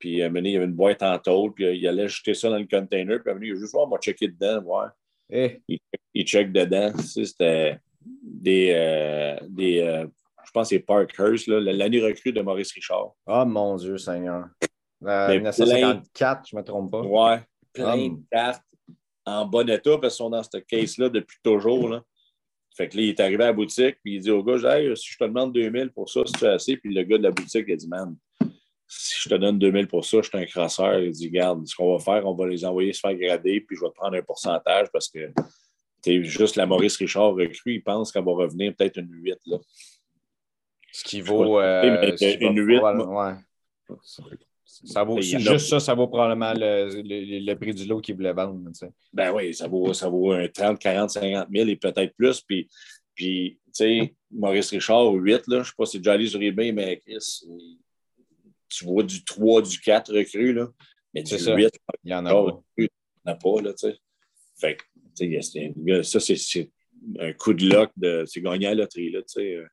Puis, à un il y avait une boîte en tôle, puis il allait jeter ça dans le container, puis à un il a juste, oh, on va checker dedans, voir. Eh. Il, check dedans. C'était des, euh, des euh, je pense que c'est Parkhurst, l'année recrue de Maurice Richard. Oh mon Dieu Seigneur. 1954, je ne me trompe pas. Ouais, plein de cartes en bon état parce qu'ils sont dans cette case-là depuis toujours. Là. Fait que là, il est arrivé à la boutique, puis il dit au gars, hey, si je te demande 2000 pour ça, c'est assez. Puis le gars de la boutique, il a dit, man, si je te donne 2000 pour ça, je suis un crasseur. Il dit, regarde, ce qu'on va faire, on va les envoyer se faire grader, puis je vais te prendre un pourcentage parce que es juste la Maurice Richard recrue, il pense qu'elle va revenir peut-être une 8. Là. Ce qui vaut. Euh, une 8. Ouais. Ça vaut, juste ça, ça vaut probablement le, le, prix du lot qu'il voulait vendre. Ben oui, ça vaut, ça vaut un 30, 40, 50 000 et peut-être plus. Puis, puis tu sais, Maurice Richard, 8, là, je ne sais pas si c'est déjà allé sur eBay, mais Chris, tu vois du 3, du 4 recrues, là. Mais du 8, il y en a pas. Il en a pas, là, tu sais. Fait que, ça, c'est un coup de luck, de, c'est gagner à la loterie, là, tu sais. Euh.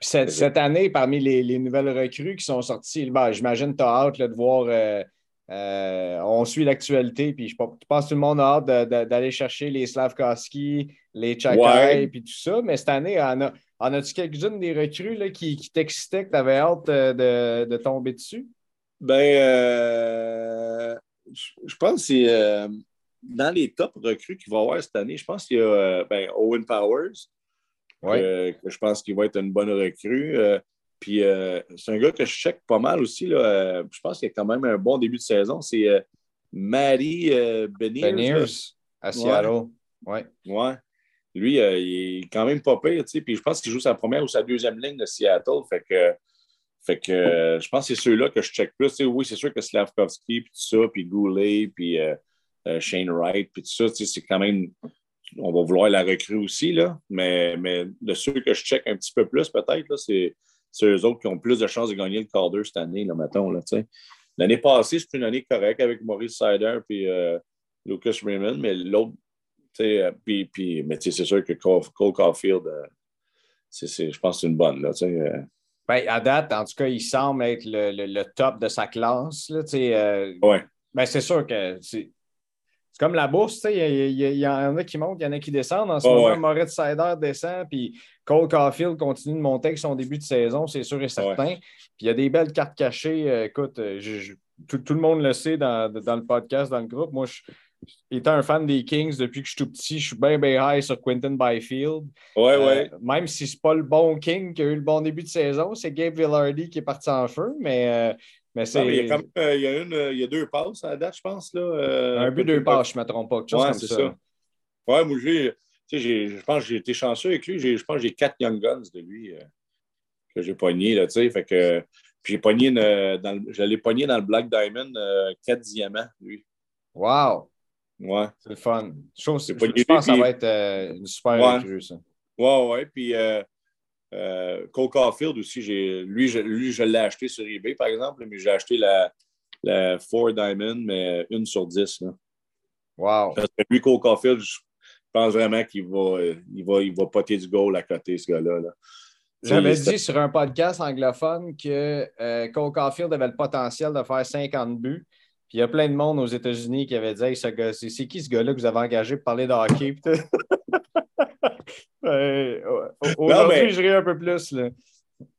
Cette, année, parmi les, nouvelles recrues qui sont sorties, ben, j'imagine que tu as hâte de voir. Euh, euh, on suit l'actualité, puis je pense que tout le monde a hâte d'aller chercher les Slavkowski, les Chakai, puis tout ça. Mais cette année, en, a, en as-tu quelques-unes des recrues là, qui, qui t'excitaient, que tu avais hâte euh, de, tomber dessus? Ben, je pense que c'est dans les top recrues qu'il va y avoir cette année. Je pense qu'il y a ben, Owen Powers, que, je pense qu'il va être une bonne recrue. Euh, puis euh, c'est un gars que je check pas mal aussi. Là. Euh, je pense qu'il a quand même un bon début de saison. C'est Maddie Beniers. à Seattle. Ouais. ouais. Lui, il est quand même pas pire. Puis je pense qu'il joue sa première ou sa deuxième ligne de Seattle. Fait que, fait que je pense que c'est ceux-là que je check plus. oui, c'est sûr que Slavkovski, puis tout ça, puis Goulet, puis Shane Wright, puis tout ça, c'est quand même on va vouloir la recrue aussi, là, mais, mais de ceux que je check un petit peu plus, peut-être, c'est, eux autres qui ont plus de chances de gagner le Calder cette année, là, mettons. Là, L'année passée, c'était une année correcte avec Maurice Sider et euh, Lucas Raymond, mais l'autre, euh, puis, puis, mais c'est sûr que Cole, Caulfield, euh, je pense que c'est une bonne. Là, ben, à date, en tout cas, il semble être le, top de sa classe. Là, oui. Ben, c'est sûr que c'est comme la bourse, il y, en a qui montent, il y en a qui descendent. En ce moment, Moritz Sider descend, puis Cole Caulfield continue de monter avec son début de saison, c'est sûr et certain. Puis il y a des belles cartes cachées. Euh, écoute, euh, tout, le monde le sait dans, le podcast, dans le groupe. Moi, je, étant un fan des Kings depuis que je suis tout petit, je suis bien, bien high sur Quentin Byfield. Ouais, euh, ouais. Même si c'est pas le bon King qui a eu le bon début de saison, c'est Gabe Villardy qui est parti en feu, mais mais c'est. il, y a euh, il, y a une, euh, il y a deux passes à la date, je pense. Là, euh, un but, deux passes, je ne me trompe pas. Ouais, c'est ça. Ouais, moi, j'ai, je pense que j'ai été chanceux avec lui. Je pense que j'ai quatre Young Guns de lui que j'ai pogné. Là, fait que, puis j'ai pogné dans le, je l'ai pogné dans le Black Diamond, quatre diamants, lui. Wow! Ouais. C'est le fun. Je, pense que ça va être une super ouais. ça. Ouais, ouais. Puis euh, Cole Caulfield aussi, lui, je, lui, je l'ai acheté sur eBay, par exemple, mais j'ai acheté la, la Four Diamond, mais une sur dix. Là. Wow. Parce que lui, Cole Caulfield, je pense vraiment qu'il va, il va, il va poter du goal à côté, ce gars-là. Là. J'avais dit sur un podcast anglophone que euh, Cole Caulfield avait le potentiel de faire 50 buts. Puis il y a plein de monde aux États-Unis qui avait dit hey, c'est qui ce gars-là que vous avez engagé pour parler de hockey? <laughs> Aujourd'hui, je ris un peu plus. Là.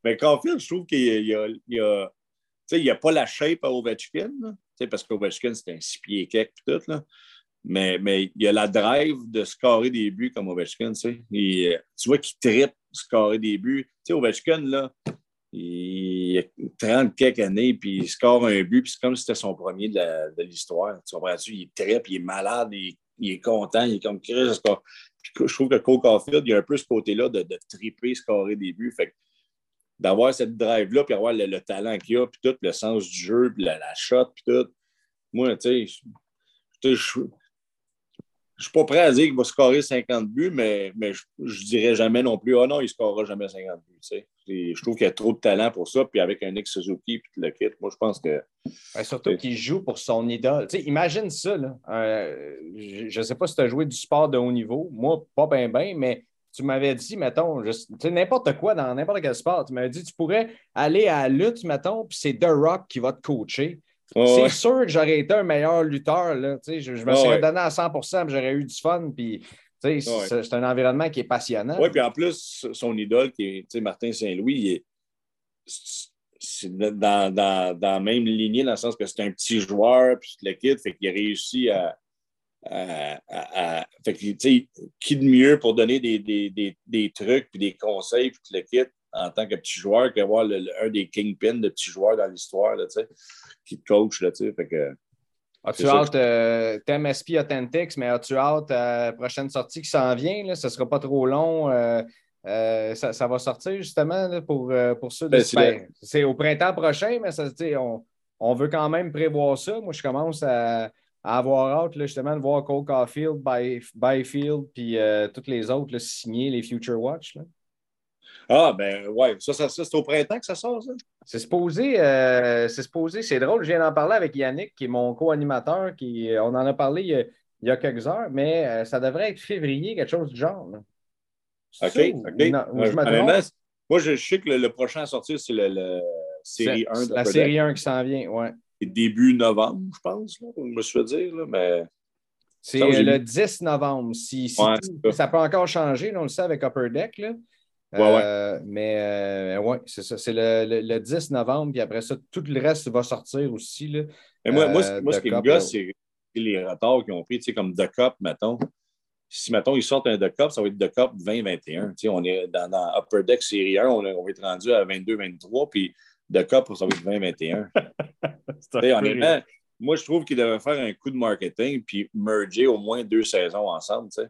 Mais Caulfield, je trouve qu'il y a, il y a, pas la shape à Ovechkin, parce qu'Ovechkin, c'est un six pieds quelque tout. Là. Mais, mais il y a la drive de scorer des buts comme Ovechkin. tu vois qu'il tripe scorer des buts. sais, Ovechkin, là, il a 30 quelques années, puis il score un but, puis c'est comme si c'était son premier de l'histoire. Tu comprends-tu? Il tripe, il est malade, il, est content, il est comme Chris, je trouve que Cole Caulfield, il y a un peu ce côté-là de, de triper, scorer des buts. Fait d'avoir cette drive-là, puis avoir le, talent qu'il a, puis tout, le sens du jeu, puis la, shot, puis tout. Moi, tu sais, je ne suis pas prêt à dire qu'il va scorer 50 buts, mais, mais je ne dirais jamais non plus, ah oh non, il scorera jamais 50 buts. Tu je trouve qu'il y a trop de talent pour ça, puis avec un ex Suzuki, puis le kit, moi, je pense que. surtout qu'il joue pour son idole. Imagine ça, là. Euh, je ne sais pas si tu as joué du sport de haut niveau. Moi, pas bien, bien, mais tu m'avais dit, mettons, n'importe quoi dans n'importe quel sport, tu m'avais dit, tu pourrais aller à la lutte, mettons, puis c'est The Rock qui va te coacher. c'est sûr que j'aurais été un meilleur lutteur. Là, je, je me serais donné à 100% j'aurais eu du fun. Puis, c'est un environnement qui est passionnant. Oui, puis en plus, son idole, qui est Martin Saint-Louis, c'est dans, dans, dans, la même lignée, dans le sens que c'est un petit joueur, puis le kit, fait qu'il a réussi à. fait que, qui de mieux pour donner des, des, des, des trucs puis des conseils, puis le kit en tant que petit joueur qu'avoir un des kingpins de petits joueurs dans l'histoire, qui te coach, là, fait que. As-tu hâte, euh, SP Authentics, mais as-tu hâte à la prochaine sortie qui s'en vient? Là? Ce ne sera pas trop long. Euh, euh, ça, va sortir justement pour, pour ceux de ben, C'est au printemps prochain, mais ça, on, on veut quand même prévoir ça. Moi, je commence à, avoir hâte justement de voir Cole Caulfield, Byfield, puis tous les autres signer les Future Watch. Ah, ben ouais, ça, ça, c'est au printemps que ça sort, ça? C'est supposé, euh, c'est supposé, c'est drôle, je viens d'en parler avec Yannick, qui est mon co-animateur, qui, on en a parlé il y a, quelques heures, mais euh, ça devrait être février, quelque chose du genre. OK, OK. moi, je, sais que le, prochain à sortir, c'est le, série 1 de La série 1 qui s'en vient, oui. Début novembre, je pense, là, je me suis dire, là, mais... C'est le 10 novembre. Si, ça. ça. peut encore changer, on le sait avec Upper Deck. Là. Euh, mais euh, oui, c'est ça. C'est le, 10 novembre, puis après ça, tout le reste va sortir aussi. Là, moi, moi, ce euh, qui me gosse, c'est les retards qu'ils ont pris, comme The Cup, mettons. Si, mettons, ils sortent un The Cup, ça va être The Cup 2021. On est dans, dans, Upper Deck Série 1, on, on, va être rendu à 22-23, puis The Cup, ça va être 2021. <laughs> honnêtement, moi, je trouve qu'ils devraient faire un coup de marketing puis merger au moins deux saisons ensemble. sais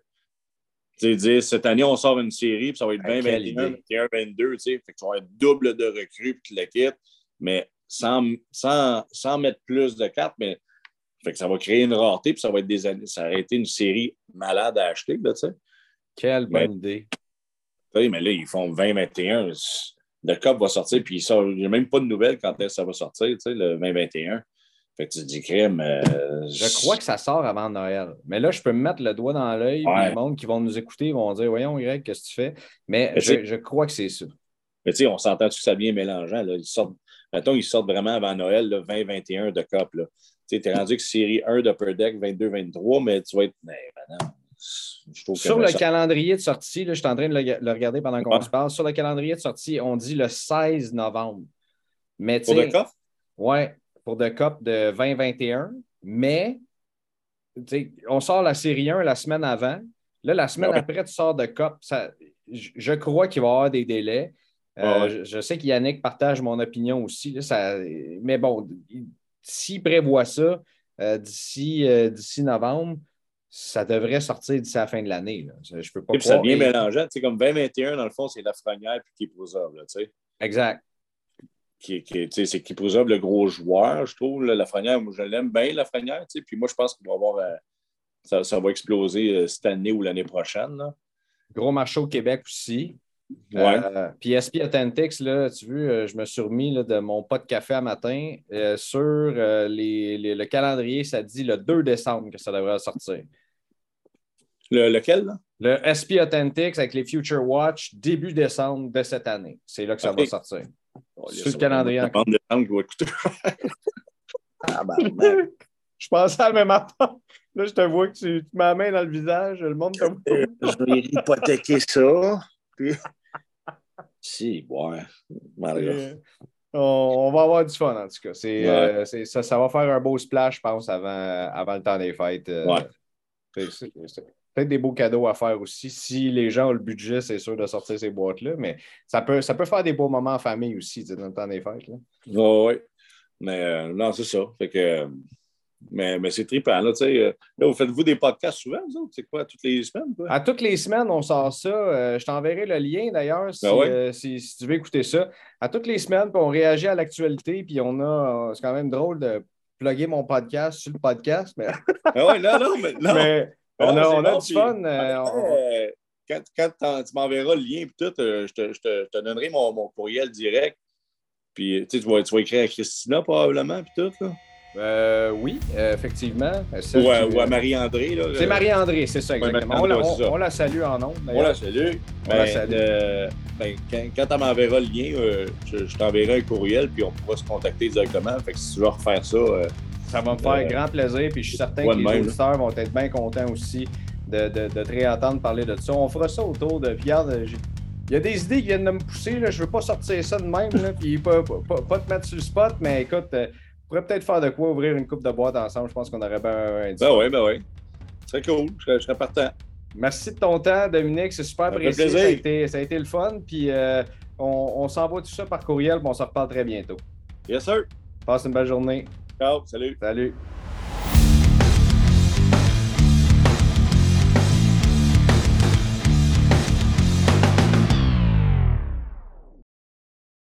dire, cette année, on sort une série, puis ça va être 20, 21, 21, 22, tu sais. Fait que ça va être double de recrues, puis le kit, mais sans, sans, sans, mettre plus de cartes, mais fait que ça va créer une rareté, puis ça va être des années. Ça aurait été une série malade à acheter, tu sais. Quelle bonne idée. mais là, ils font 20-21. Le COP va sortir, puis il n'y a même pas de nouvelles quand ça va sortir, tu sais, le 2021. Fait que tu dis. Euh, je crois que ça sort avant Noël. Mais là, je peux me mettre le doigt dans l'œil. Les monde qui vont nous écouter vont dire Voyons, Greg, qu'est-ce que tu fais? Mais, je, crois que c'est ça. Mais tu sais, on s'entend que ça vient mélangeant. Là. Ils sortent, mettons, ils sortent vraiment avant Noël, 20-21 de COP. Tu es rendu que série 1 d'Upper Deck, 22-23, mais tu vas être. Mais, Sur le calendrier de sortie, là, je suis en train de le, regarder pendant qu'on se parle. Sur le calendrier de sortie, on dit le 16 novembre. Mais, Pour le COP? Oui, pour The Cup de 2021, mais on sort la série 1 la semaine avant. Là, la semaine après, tu sors de Cup. Ça, je, crois qu'il va y avoir des délais. Euh, je, sais qu'Yannick partage mon opinion aussi. ça, mais bon, s'il prévoit ça euh, d'ici, euh, d'ici novembre, ça devrait sortir d'ici la fin de l'année. Je peux pas. ça devient mélangeant. Comme 2021, dans le fond, c'est la frenière puis qui est Exact qui, qui, c'est qui préserve le gros joueur, je trouve. la Lafrenière, moi, je l'aime bien, Lafrenière. Puis moi, je pense qu'il va avoir. Euh, ça, ça, va exploser euh, cette année ou l'année prochaine. Gros marché au Québec aussi. Ouais. Euh, puis SP Authentics, là, tu vois, je me suis remis de mon pot de café à matin sur les, le calendrier, ça dit le 2 décembre que ça devrait sortir. Le, lequel? Là? Le SP Authentics avec les Future Watch, début décembre de cette année. C'est là que ça va sortir. Sur le calendrier. ah, ben, je pensais à la même affaire. Là, je te vois que tu, tu mets la main dans le visage, le monde te euh, Je vais hypothéquer ça. Si, ouais. Euh, on, va avoir du fun, en tout cas. Euh, ça, ça, va faire un beau splash, je pense, avant, avant le temps des fêtes. ouais peut-être des beaux cadeaux à faire aussi. Si les gens ont le budget, c'est sûr de sortir ces boîtes-là, mais ça peut, ça peut faire des beaux moments en famille aussi dans le temps des fêtes. oui, mais euh, non, c'est ça. Fait que, mais, mais c'est trippant. Là, euh, là, vous faites-vous des podcasts souvent, vous autres? C'est quoi, toutes les semaines? À toutes les semaines, on sort ça. Euh, je t'enverrai le lien d'ailleurs ben si, si, tu veux écouter ça. À toutes les semaines, on réagit à l'actualité, puis on a. C'est quand même drôle de plugger mon podcast sur le podcast. Mais... ah ouais, non, non, mais, non. <laughs> mais on a, on a du fun. Euh, euh, quand, quand tu m'enverras le lien, tout, euh, je, te, je, te, je, te, donnerai mon, mon, courriel direct. Puis tu, vas, tu vas écrire à Christina probablement, puis tout. Là. Euh, oui, euh, effectivement. Celle Ou à, qui- ou à Marie-André. C'est Marie-André, c'est ça, Ouais, exactement. on, la, Marie-André, on- c'est ça. on la salue en nom. On la salue. On Ben, la salue. euh, ben, quand, quand tu m'enverras le lien, euh, je, je t'enverrai un courriel, puis on pourra se contacter directement. Fait que si tu veux refaire ça, euh, Ça va me faire Euh, grand plaisir, puis je suis certain ouais, que les même, auditeurs vont être bien contents aussi de, de, de te réentendre parler de ça. On fera ça autour de. Regarde, il y a des idées qui viennent de me pousser, là. je veux pas sortir ça de même, là, puis pas, pas, pas- pas te mettre sur le spot, mais écoute, euh, on pourrait peut-être faire de quoi ouvrir une coupe de boîte ensemble. Je pense qu'on aurait bien un ben ouais, ben ouais. C'est cool, je serais, je serais partant. Merci de ton temps, Dominique. C'est super plaisir. Ça a, été, ça a été le fun. Puis euh, on, on s'envoie tout ça par courriel, puis on se reparle très bientôt. Yes, sir. Passe une belle journée. Ciao, salut. Salut.